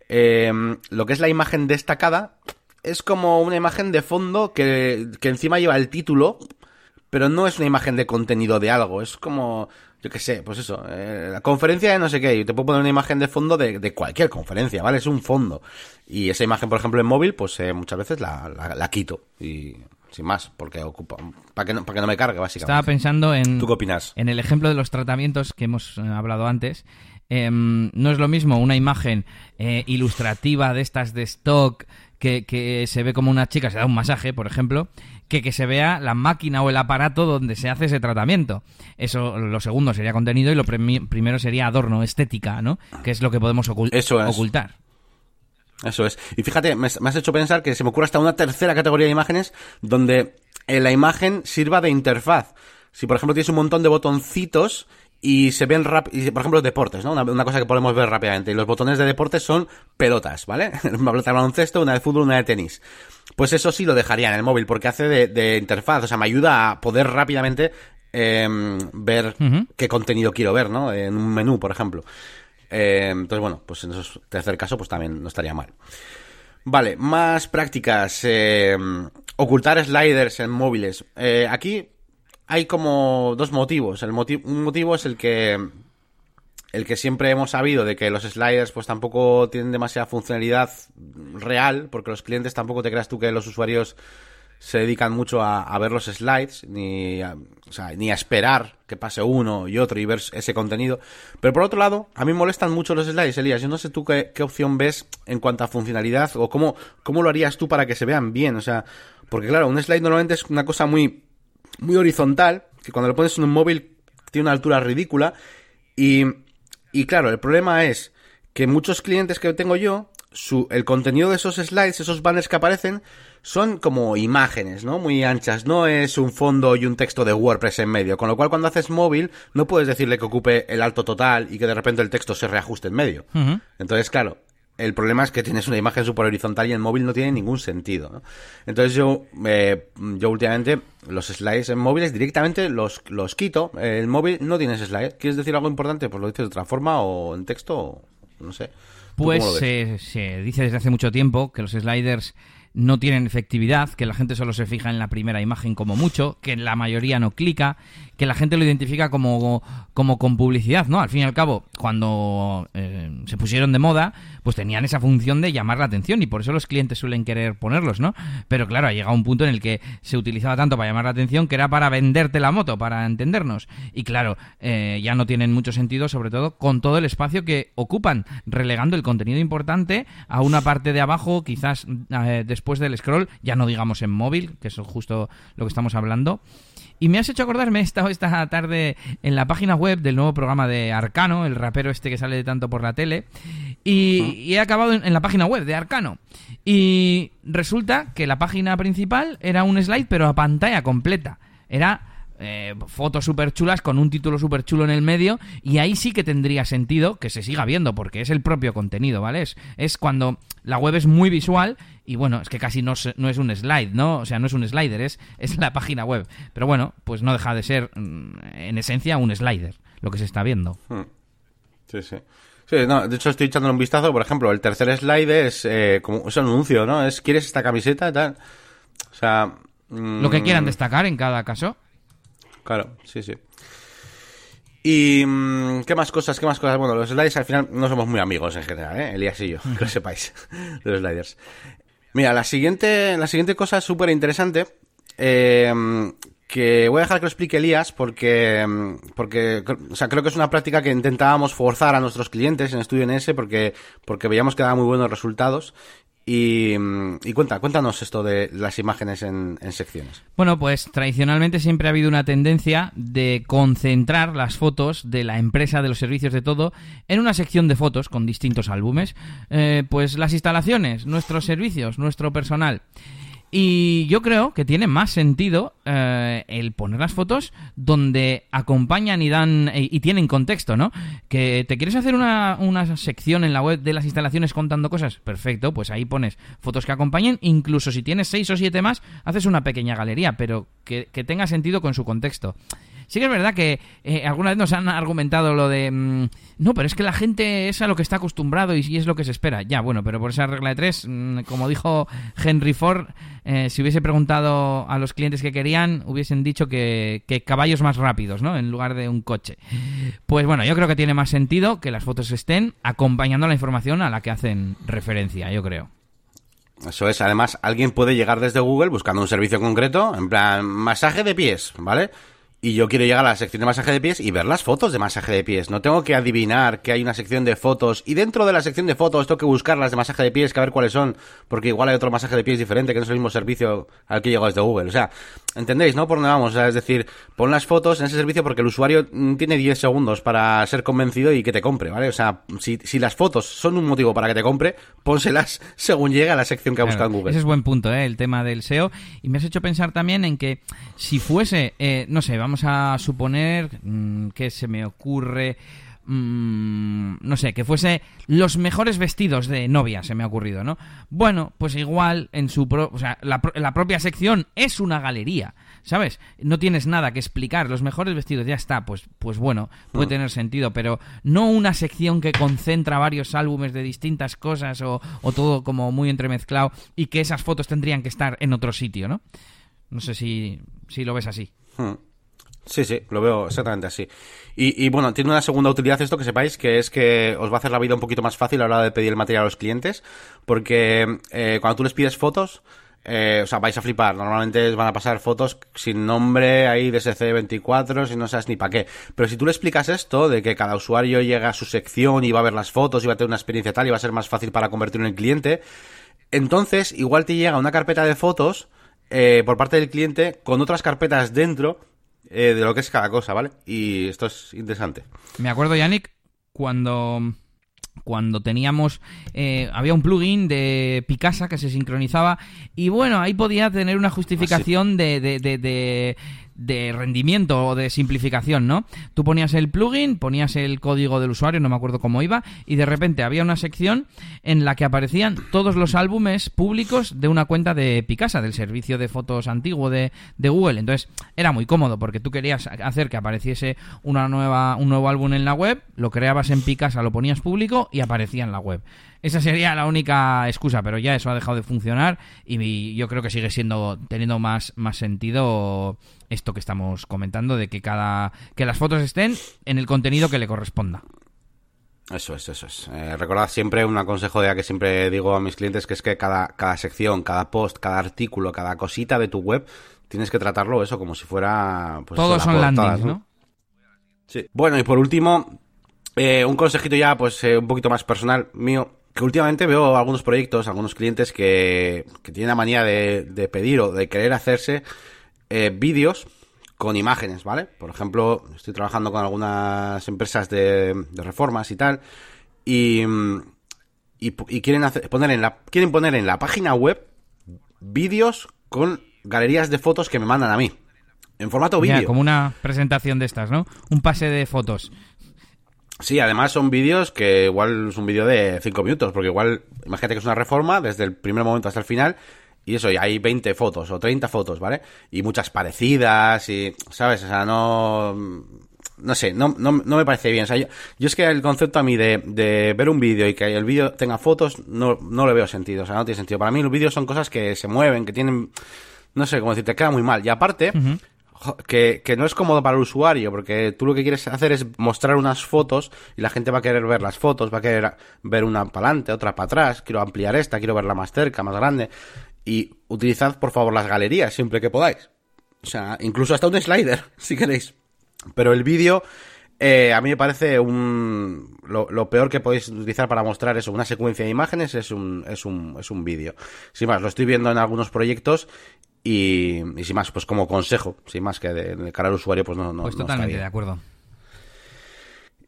em, lo que es la imagen destacada es como una imagen de fondo que, que encima lleva el título pero no es una imagen de contenido de algo, es como, yo qué sé, pues eso, eh, la conferencia de no sé qué, y te puedo poner una imagen de fondo de, cualquier conferencia, ¿vale? Es un fondo. Y esa imagen, por ejemplo, en móvil, pues eh, muchas veces la, la, quito. Y sin más, porque ocupa, para que no, para que no me cargue, básicamente. Estaba pensando en... ¿Tú qué opinas? En el ejemplo de los tratamientos que hemos eh, hablado antes. Em, no es lo mismo una imagen ilustrativa de estas de stock que, que, se ve como una chica se da un masaje, por ejemplo, que que se vea la máquina o el aparato donde se hace ese tratamiento. Eso, lo segundo sería contenido y lo primero sería adorno, estética, ¿no? Que es lo que podemos ocultar. Eso es. Y fíjate, me, has hecho pensar que se me ocurre hasta una tercera categoría de imágenes donde eh, la imagen sirva de interfaz. Si, por ejemplo, tienes un montón de botoncitos y se ven rápido, por ejemplo, deportes, ¿no? Una, cosa que podemos ver rápidamente. Y los botones de deportes son pelotas, ¿vale? una pelota de baloncesto, una de fútbol, una de tenis. Pues eso sí lo dejaría en el móvil, porque hace de, interfaz, o sea, me ayuda a poder rápidamente em, ver qué contenido quiero ver, ¿no? En un menú, por ejemplo. Em, entonces, bueno, pues en ese tercer caso, pues también no estaría mal. Vale, más prácticas. Em, ocultar sliders en móviles. Eh, aquí hay como dos motivos. El un motivo es el que el que siempre hemos sabido de que los sliders pues tampoco tienen demasiada funcionalidad real, porque los clientes tampoco te creas tú que los usuarios se dedican mucho a, ver los slides, ni a, o sea, ni a esperar que pase uno y otro y ver ese contenido. Pero por otro lado, a mí molestan mucho los slides, Elías. Yo no sé tú qué, opción ves en cuanto a funcionalidad o cómo, cómo lo harías tú para que se vean bien. O sea, porque claro, un slide normalmente es una cosa muy, muy horizontal, que cuando lo pones en un móvil tiene una altura ridícula. Y, y claro, el problema es que muchos clientes que tengo yo, su, el contenido de esos slides, esos banners que aparecen, son como imágenes, ¿no? Muy anchas. No es un fondo y un texto de WordPress en medio. Con lo cual, cuando haces móvil, no puedes decirle que ocupe el alto total y que de repente el texto se reajuste en medio. Entonces, claro, el problema es que tienes una imagen super horizontal y el móvil no tiene ningún sentido. ¿no? Entonces yo, eh, yo últimamente los slides en móviles directamente los, los quito. El móvil no tiene slides. ¿Quieres decir algo importante? Pues lo dices de otra forma o en texto, o no sé. Pues se dice desde hace mucho tiempo que los sliders no tienen efectividad, que la gente solo se fija en la primera imagen como mucho, que la mayoría no clica, que la gente lo identifica como, como con publicidad, ¿no? Al fin y al cabo, cuando eh, se pusieron de moda, pues tenían esa función de llamar la atención y por eso los clientes suelen querer ponerlos, ¿no? Pero claro, ha llegado un punto en el que se utilizaba tanto para llamar la atención que era para venderte la moto, para entendernos. Y claro, eh, ya no tienen mucho sentido, sobre todo con todo el espacio que ocupan, relegando el contenido importante a una parte de abajo, quizás eh, después del scroll, ya no digamos en móvil, que es justo lo que estamos hablando. Y me has hecho acordarme, he estado esta tarde en la página web del nuevo programa de Arcano, el rapero este que sale de tanto por la tele, y, he acabado en, la página web de Arcano. Y resulta que la página principal era un slide, pero a pantalla completa. Era eh, fotos súper chulas con un título súper chulo en el medio y ahí sí que tendría sentido que se siga viendo porque es el propio contenido, ¿vale? Es, cuando la web es muy visual y bueno, es que casi no, no, es un slide, ¿no? O sea, no es un slider, es, es la página web. Pero bueno, pues no deja de ser mm, en esencia un slider, lo que se está viendo. Hmm. Sí, sí. Sí, no, de hecho estoy echando un vistazo, por ejemplo, el tercer slide es eh, como es un anuncio, ¿no? Es ¿quieres esta camiseta tal? O sea, lo que quieran mm, destacar en cada caso. Claro, sí, sí. Y mm, qué más cosas, qué más cosas. Bueno, los sliders al final no somos muy amigos en general, ¿eh? Elías y yo, que lo sepáis, de los sliders. Mira, la siguiente, la siguiente cosa súper interesante, eh, que voy a dejar que lo explique Elías porque, porque, o sea, creo que es una práctica que intentábamos forzar a nuestros clientes en Estudio NS porque, porque veíamos que daba muy buenos resultados y, cuenta, cuéntanos esto de las imágenes en, secciones. Bueno, pues tradicionalmente siempre ha habido una tendencia de concentrar las fotos de la empresa, de los servicios, de todo, en una sección de fotos con distintos álbumes. Eh, pues las instalaciones, nuestros servicios, nuestro personal. Y yo creo que tiene más sentido eh, el poner las fotos donde acompañan y dan y, tienen contexto, ¿no? Que te quieres hacer una, una, sección en la web de las instalaciones contando cosas, perfecto, pues ahí pones fotos que acompañen, incluso si tienes seis o siete más, haces una pequeña galería, pero que, que tenga sentido con su contexto. Sí que es verdad que eh, alguna vez nos han argumentado lo de... Mm, no, pero es que la gente es a lo que está acostumbrado y, es lo que se espera. Ya, bueno, pero por esa regla de tres, mm, como dijo Henry Ford, eh, si hubiese preguntado a los clientes que querían, hubiesen dicho que, que, caballos más rápidos, ¿no? En lugar de un coche. Pues bueno, yo creo que tiene más sentido que las fotos estén acompañando la información a la que hacen referencia, yo creo. Eso es, además, alguien puede llegar desde Google buscando un servicio concreto, en plan, masaje de pies, ¿vale? Y yo quiero llegar a la sección de masaje de pies y ver las fotos de masaje de pies. No tengo que adivinar que hay una sección de fotos y dentro de la sección de fotos tengo que buscar las de masaje de pies, que a ver cuáles son, porque igual hay otro masaje de pies diferente que no es el mismo servicio al que llego desde Google. O sea, ¿entendéis, no? Por dónde vamos. O sea, es decir, pon las fotos en ese servicio porque el usuario mm, tiene 10 segundos para ser convencido y que te compre, ¿vale? O sea, si, si las fotos son un motivo para que te compre, pónselas según llegue a la sección que ha buscado en Google. Ese es buen punto, ¿eh? El tema del SEO. Y me has hecho pensar también en que si fuese, eh, no sé, vamos vamos a suponer mm, que se me ocurre mm, no sé, que fuese los mejores vestidos de novia, se me ha ocurrido, ¿no? Bueno, pues igual en su o sea, la, propia sección es una galería, ¿sabes? No tienes nada que explicar, los mejores vestidos ya está, pues pues bueno, puede mm. tener sentido, pero no una sección que concentra varios álbumes de distintas cosas o, todo como muy entremezclado y que esas fotos tendrían que estar en otro sitio, ¿no? No sé si, si lo ves así. Sí, sí, lo veo exactamente así. Y, y, bueno, tiene una segunda utilidad esto que sepáis, que es que os va a hacer la vida un poquito más fácil a la hora de pedir el material a los clientes, porque eh, cuando tú les pides fotos, eh, o sea, vais a flipar. Normalmente van a pasar fotos sin nombre ahí de SC24, si no sabes ni para qué. Pero si tú le explicas esto, de que cada usuario llega a su sección y va a ver las fotos y va a tener una experiencia tal y va a ser más fácil para convertirlo en cliente, entonces igual te llega una carpeta de fotos eh, por parte del cliente con otras carpetas dentro eh, de lo que es cada cosa, ¿vale? Y esto es interesante. Me acuerdo, Yannick, cuando cuando teníamos eh, había un plugin de Picasa que se sincronizaba y bueno ahí podía tener una justificación de, de, de, de rendimiento o de simplificación, ¿no? Tú ponías el plugin, ponías el código del usuario, no me acuerdo cómo iba, y de repente había una sección en la que aparecían todos los álbumes públicos de una cuenta de Picasa, del servicio de fotos antiguo de, de Google. Entonces era muy cómodo porque tú querías hacer que apareciese una nueva, un nuevo álbum en la web, lo creabas en Picasa, lo ponías público y aparecía en la web. Esa sería la única excusa, pero ya eso ha dejado de funcionar y yo creo que sigue siendo teniendo más, más sentido esto que estamos comentando de que cada que las fotos estén en el contenido que le corresponda. Eso es, eso es. Eh, recordad siempre un consejo de que siempre digo a mis clientes que es que cada, cada sección, cada post, cada artículo, cada cosita de tu web tienes que tratarlo eso como si fuera pues, todos son landings, ¿no? Sí. Bueno y por último eh, un consejito ya pues eh, un poquito más personal mío que últimamente veo algunos proyectos, algunos clientes que, que tienen la manía de, de, pedir o de querer hacerse eh, vídeos con imágenes, ¿vale? Por ejemplo, estoy trabajando con algunas empresas de, de reformas y tal, y, y, y, quieren, hacer, poner en la, quieren poner en la página web vídeos con galerías de fotos que me mandan a mí. En formato vídeo. Como una presentación de estas, ¿no? Un pase de fotos. Sí, además son vídeos que igual es un vídeo de 5 minutos, porque igual, imagínate que es una reforma desde el primer momento hasta el final, y eso, y hay 20 fotos o 30 fotos, ¿vale? Y muchas parecidas, y, ¿sabes? O sea, no. No sé, no, no, no me parece bien. O sea, yo, yo, es que el concepto a mí de, ver un vídeo y que el vídeo tenga fotos, no, no le veo sentido. O sea, no tiene sentido. Para mí los vídeos son cosas que se mueven, que tienen. No sé cómo decir, te queda muy mal. Y aparte. Que, no es cómodo para el usuario, porque tú lo que quieres hacer es mostrar unas fotos y la gente va a querer ver las fotos, va a querer ver una para adelante, otra para atrás, quiero ampliar esta, quiero verla más cerca, más grande. Y utilizad, por favor, las galerías siempre que podáis. O sea, incluso hasta un slider, si queréis. Pero el vídeo, eh, a mí me parece un... Lo, lo, peor que podéis utilizar para mostrar eso, una secuencia de imágenes, es un, es un, es un vídeo. Sin más, lo estoy viendo en algunos proyectos y, y, sin más, pues como consejo, sin más que de, de cara al usuario, pues no. no pues totalmente no de acuerdo.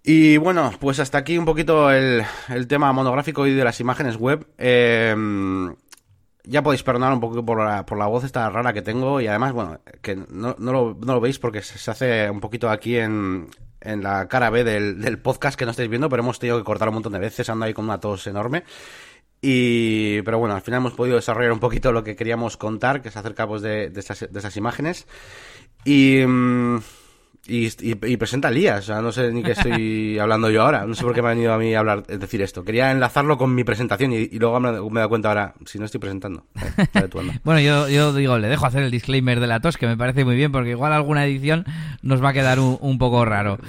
Y bueno, pues hasta aquí un poquito el, el tema monográfico y de las imágenes web. Eh, ya podéis perdonar un poco por la, por la voz esta rara que tengo y además, bueno, que no, no, lo, no lo veis porque se hace un poquito aquí en, en la cara B del, del podcast que no estáis viendo, pero hemos tenido que cortar un montón de veces, ando ahí con una tos enorme. Y, pero bueno, al final hemos podido desarrollar un poquito lo que queríamos contar, que es acerca pues, de, de, esas, de esas imágenes. Y, y, y, y presenta Lías, o sea, no sé ni qué estoy hablando yo ahora, no sé por qué me ha venido a mí a hablar, es decir esto. Quería enlazarlo con mi presentación y, y luego me, me he dado cuenta ahora, si no estoy presentando. Bueno, yo, yo digo, le dejo hacer el disclaimer de la tos, que me parece muy bien, porque igual alguna edición nos va a quedar un, un poco raro.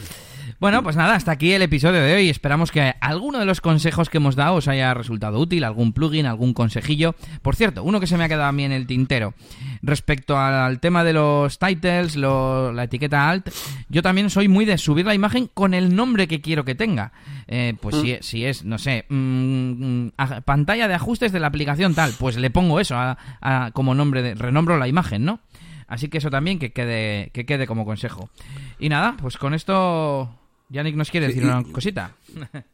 Bueno, pues nada, hasta aquí el episodio de hoy. Esperamos que alguno de los consejos que hemos dado os haya resultado útil, algún plugin, algún consejillo. Por cierto, uno que se me ha quedado a mí en el tintero. Respecto al tema de los titles, lo, la etiqueta alt, yo también soy muy de subir la imagen con el nombre que quiero que tenga. Eh, pues mm. si, si, es, no sé, mmm, a, pantalla de ajustes de la aplicación tal, pues le pongo eso a, a, como nombre, de, renombro la imagen, ¿no? Así que eso también que quede, que quede como consejo. Y nada, pues con esto Yannick nos quiere decir sí, una cosita.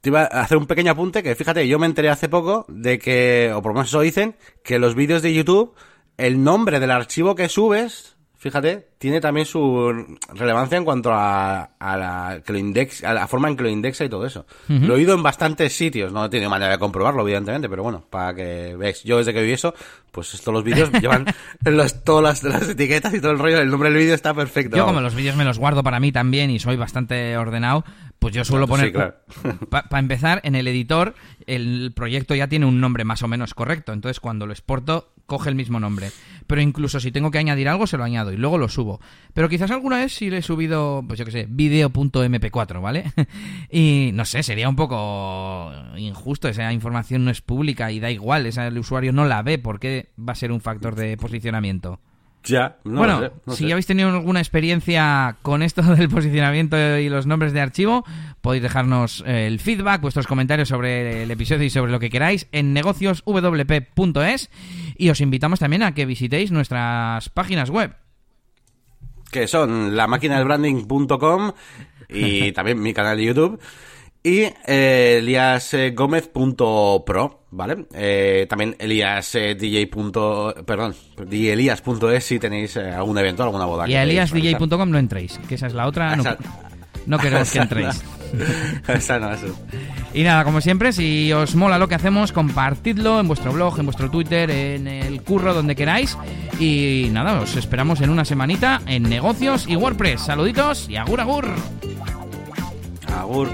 Te iba a hacer un pequeño apunte que fíjate, yo me enteré hace poco de que, o por lo menos eso dicen, que los vídeos de YouTube, el nombre del archivo que subes, fíjate, tiene también su relevancia en cuanto a, a, la, que lo index, a la forma en que lo indexa y todo eso. Uh -huh. Lo he oído en bastantes sitios, no he tenido manera de comprobarlo, evidentemente, pero bueno, para que veáis, yo desde que vi eso, pues todos los vídeos llevan los, todas las, las, etiquetas y todo el rollo, el nombre del vídeo está perfecto. Yo como los vídeos me los guardo para mí también y soy bastante ordenado, pues yo suelo poner... Sí, claro. Para pa empezar, en el editor, el proyecto ya tiene un nombre más o menos correcto, entonces cuando lo exporto, coge el mismo nombre. Pero incluso si tengo que añadir algo, se lo añado y luego lo subo. Pero quizás alguna vez sí le he subido, pues yo que sé, video.mp4, ¿vale? y no sé, sería un poco injusto, esa información no es pública y da igual, esa, el usuario no la ve, ¿por qué va a ser un factor de posicionamiento? Ya, no bueno, sé, no si sé. habéis tenido alguna experiencia con esto del posicionamiento y los nombres de archivo, podéis dejarnos eh, el feedback, vuestros comentarios sobre el episodio y sobre lo que queráis en negocioswp.es y os invitamos también a que visitéis nuestras páginas web. Que son la máquina del branding.com y también mi canal de YouTube y eh, eliasgomez.pro, ¿vale? Eh, también elias DJ. punto- perdón, elias.es si tenéis eh, algún evento, alguna boda. Y a eliasdj.com no entréis, que esa es la otra, no, Exacto. no queremos que entréis. Esa no, eso. Y nada, como siempre, si os mola lo que hacemos, compartidlo en vuestro blog, en vuestro Twitter, en el curro, donde queráis. Y nada, os esperamos en una semanita en negocios y WordPress. Saluditos y agur agur. Agur.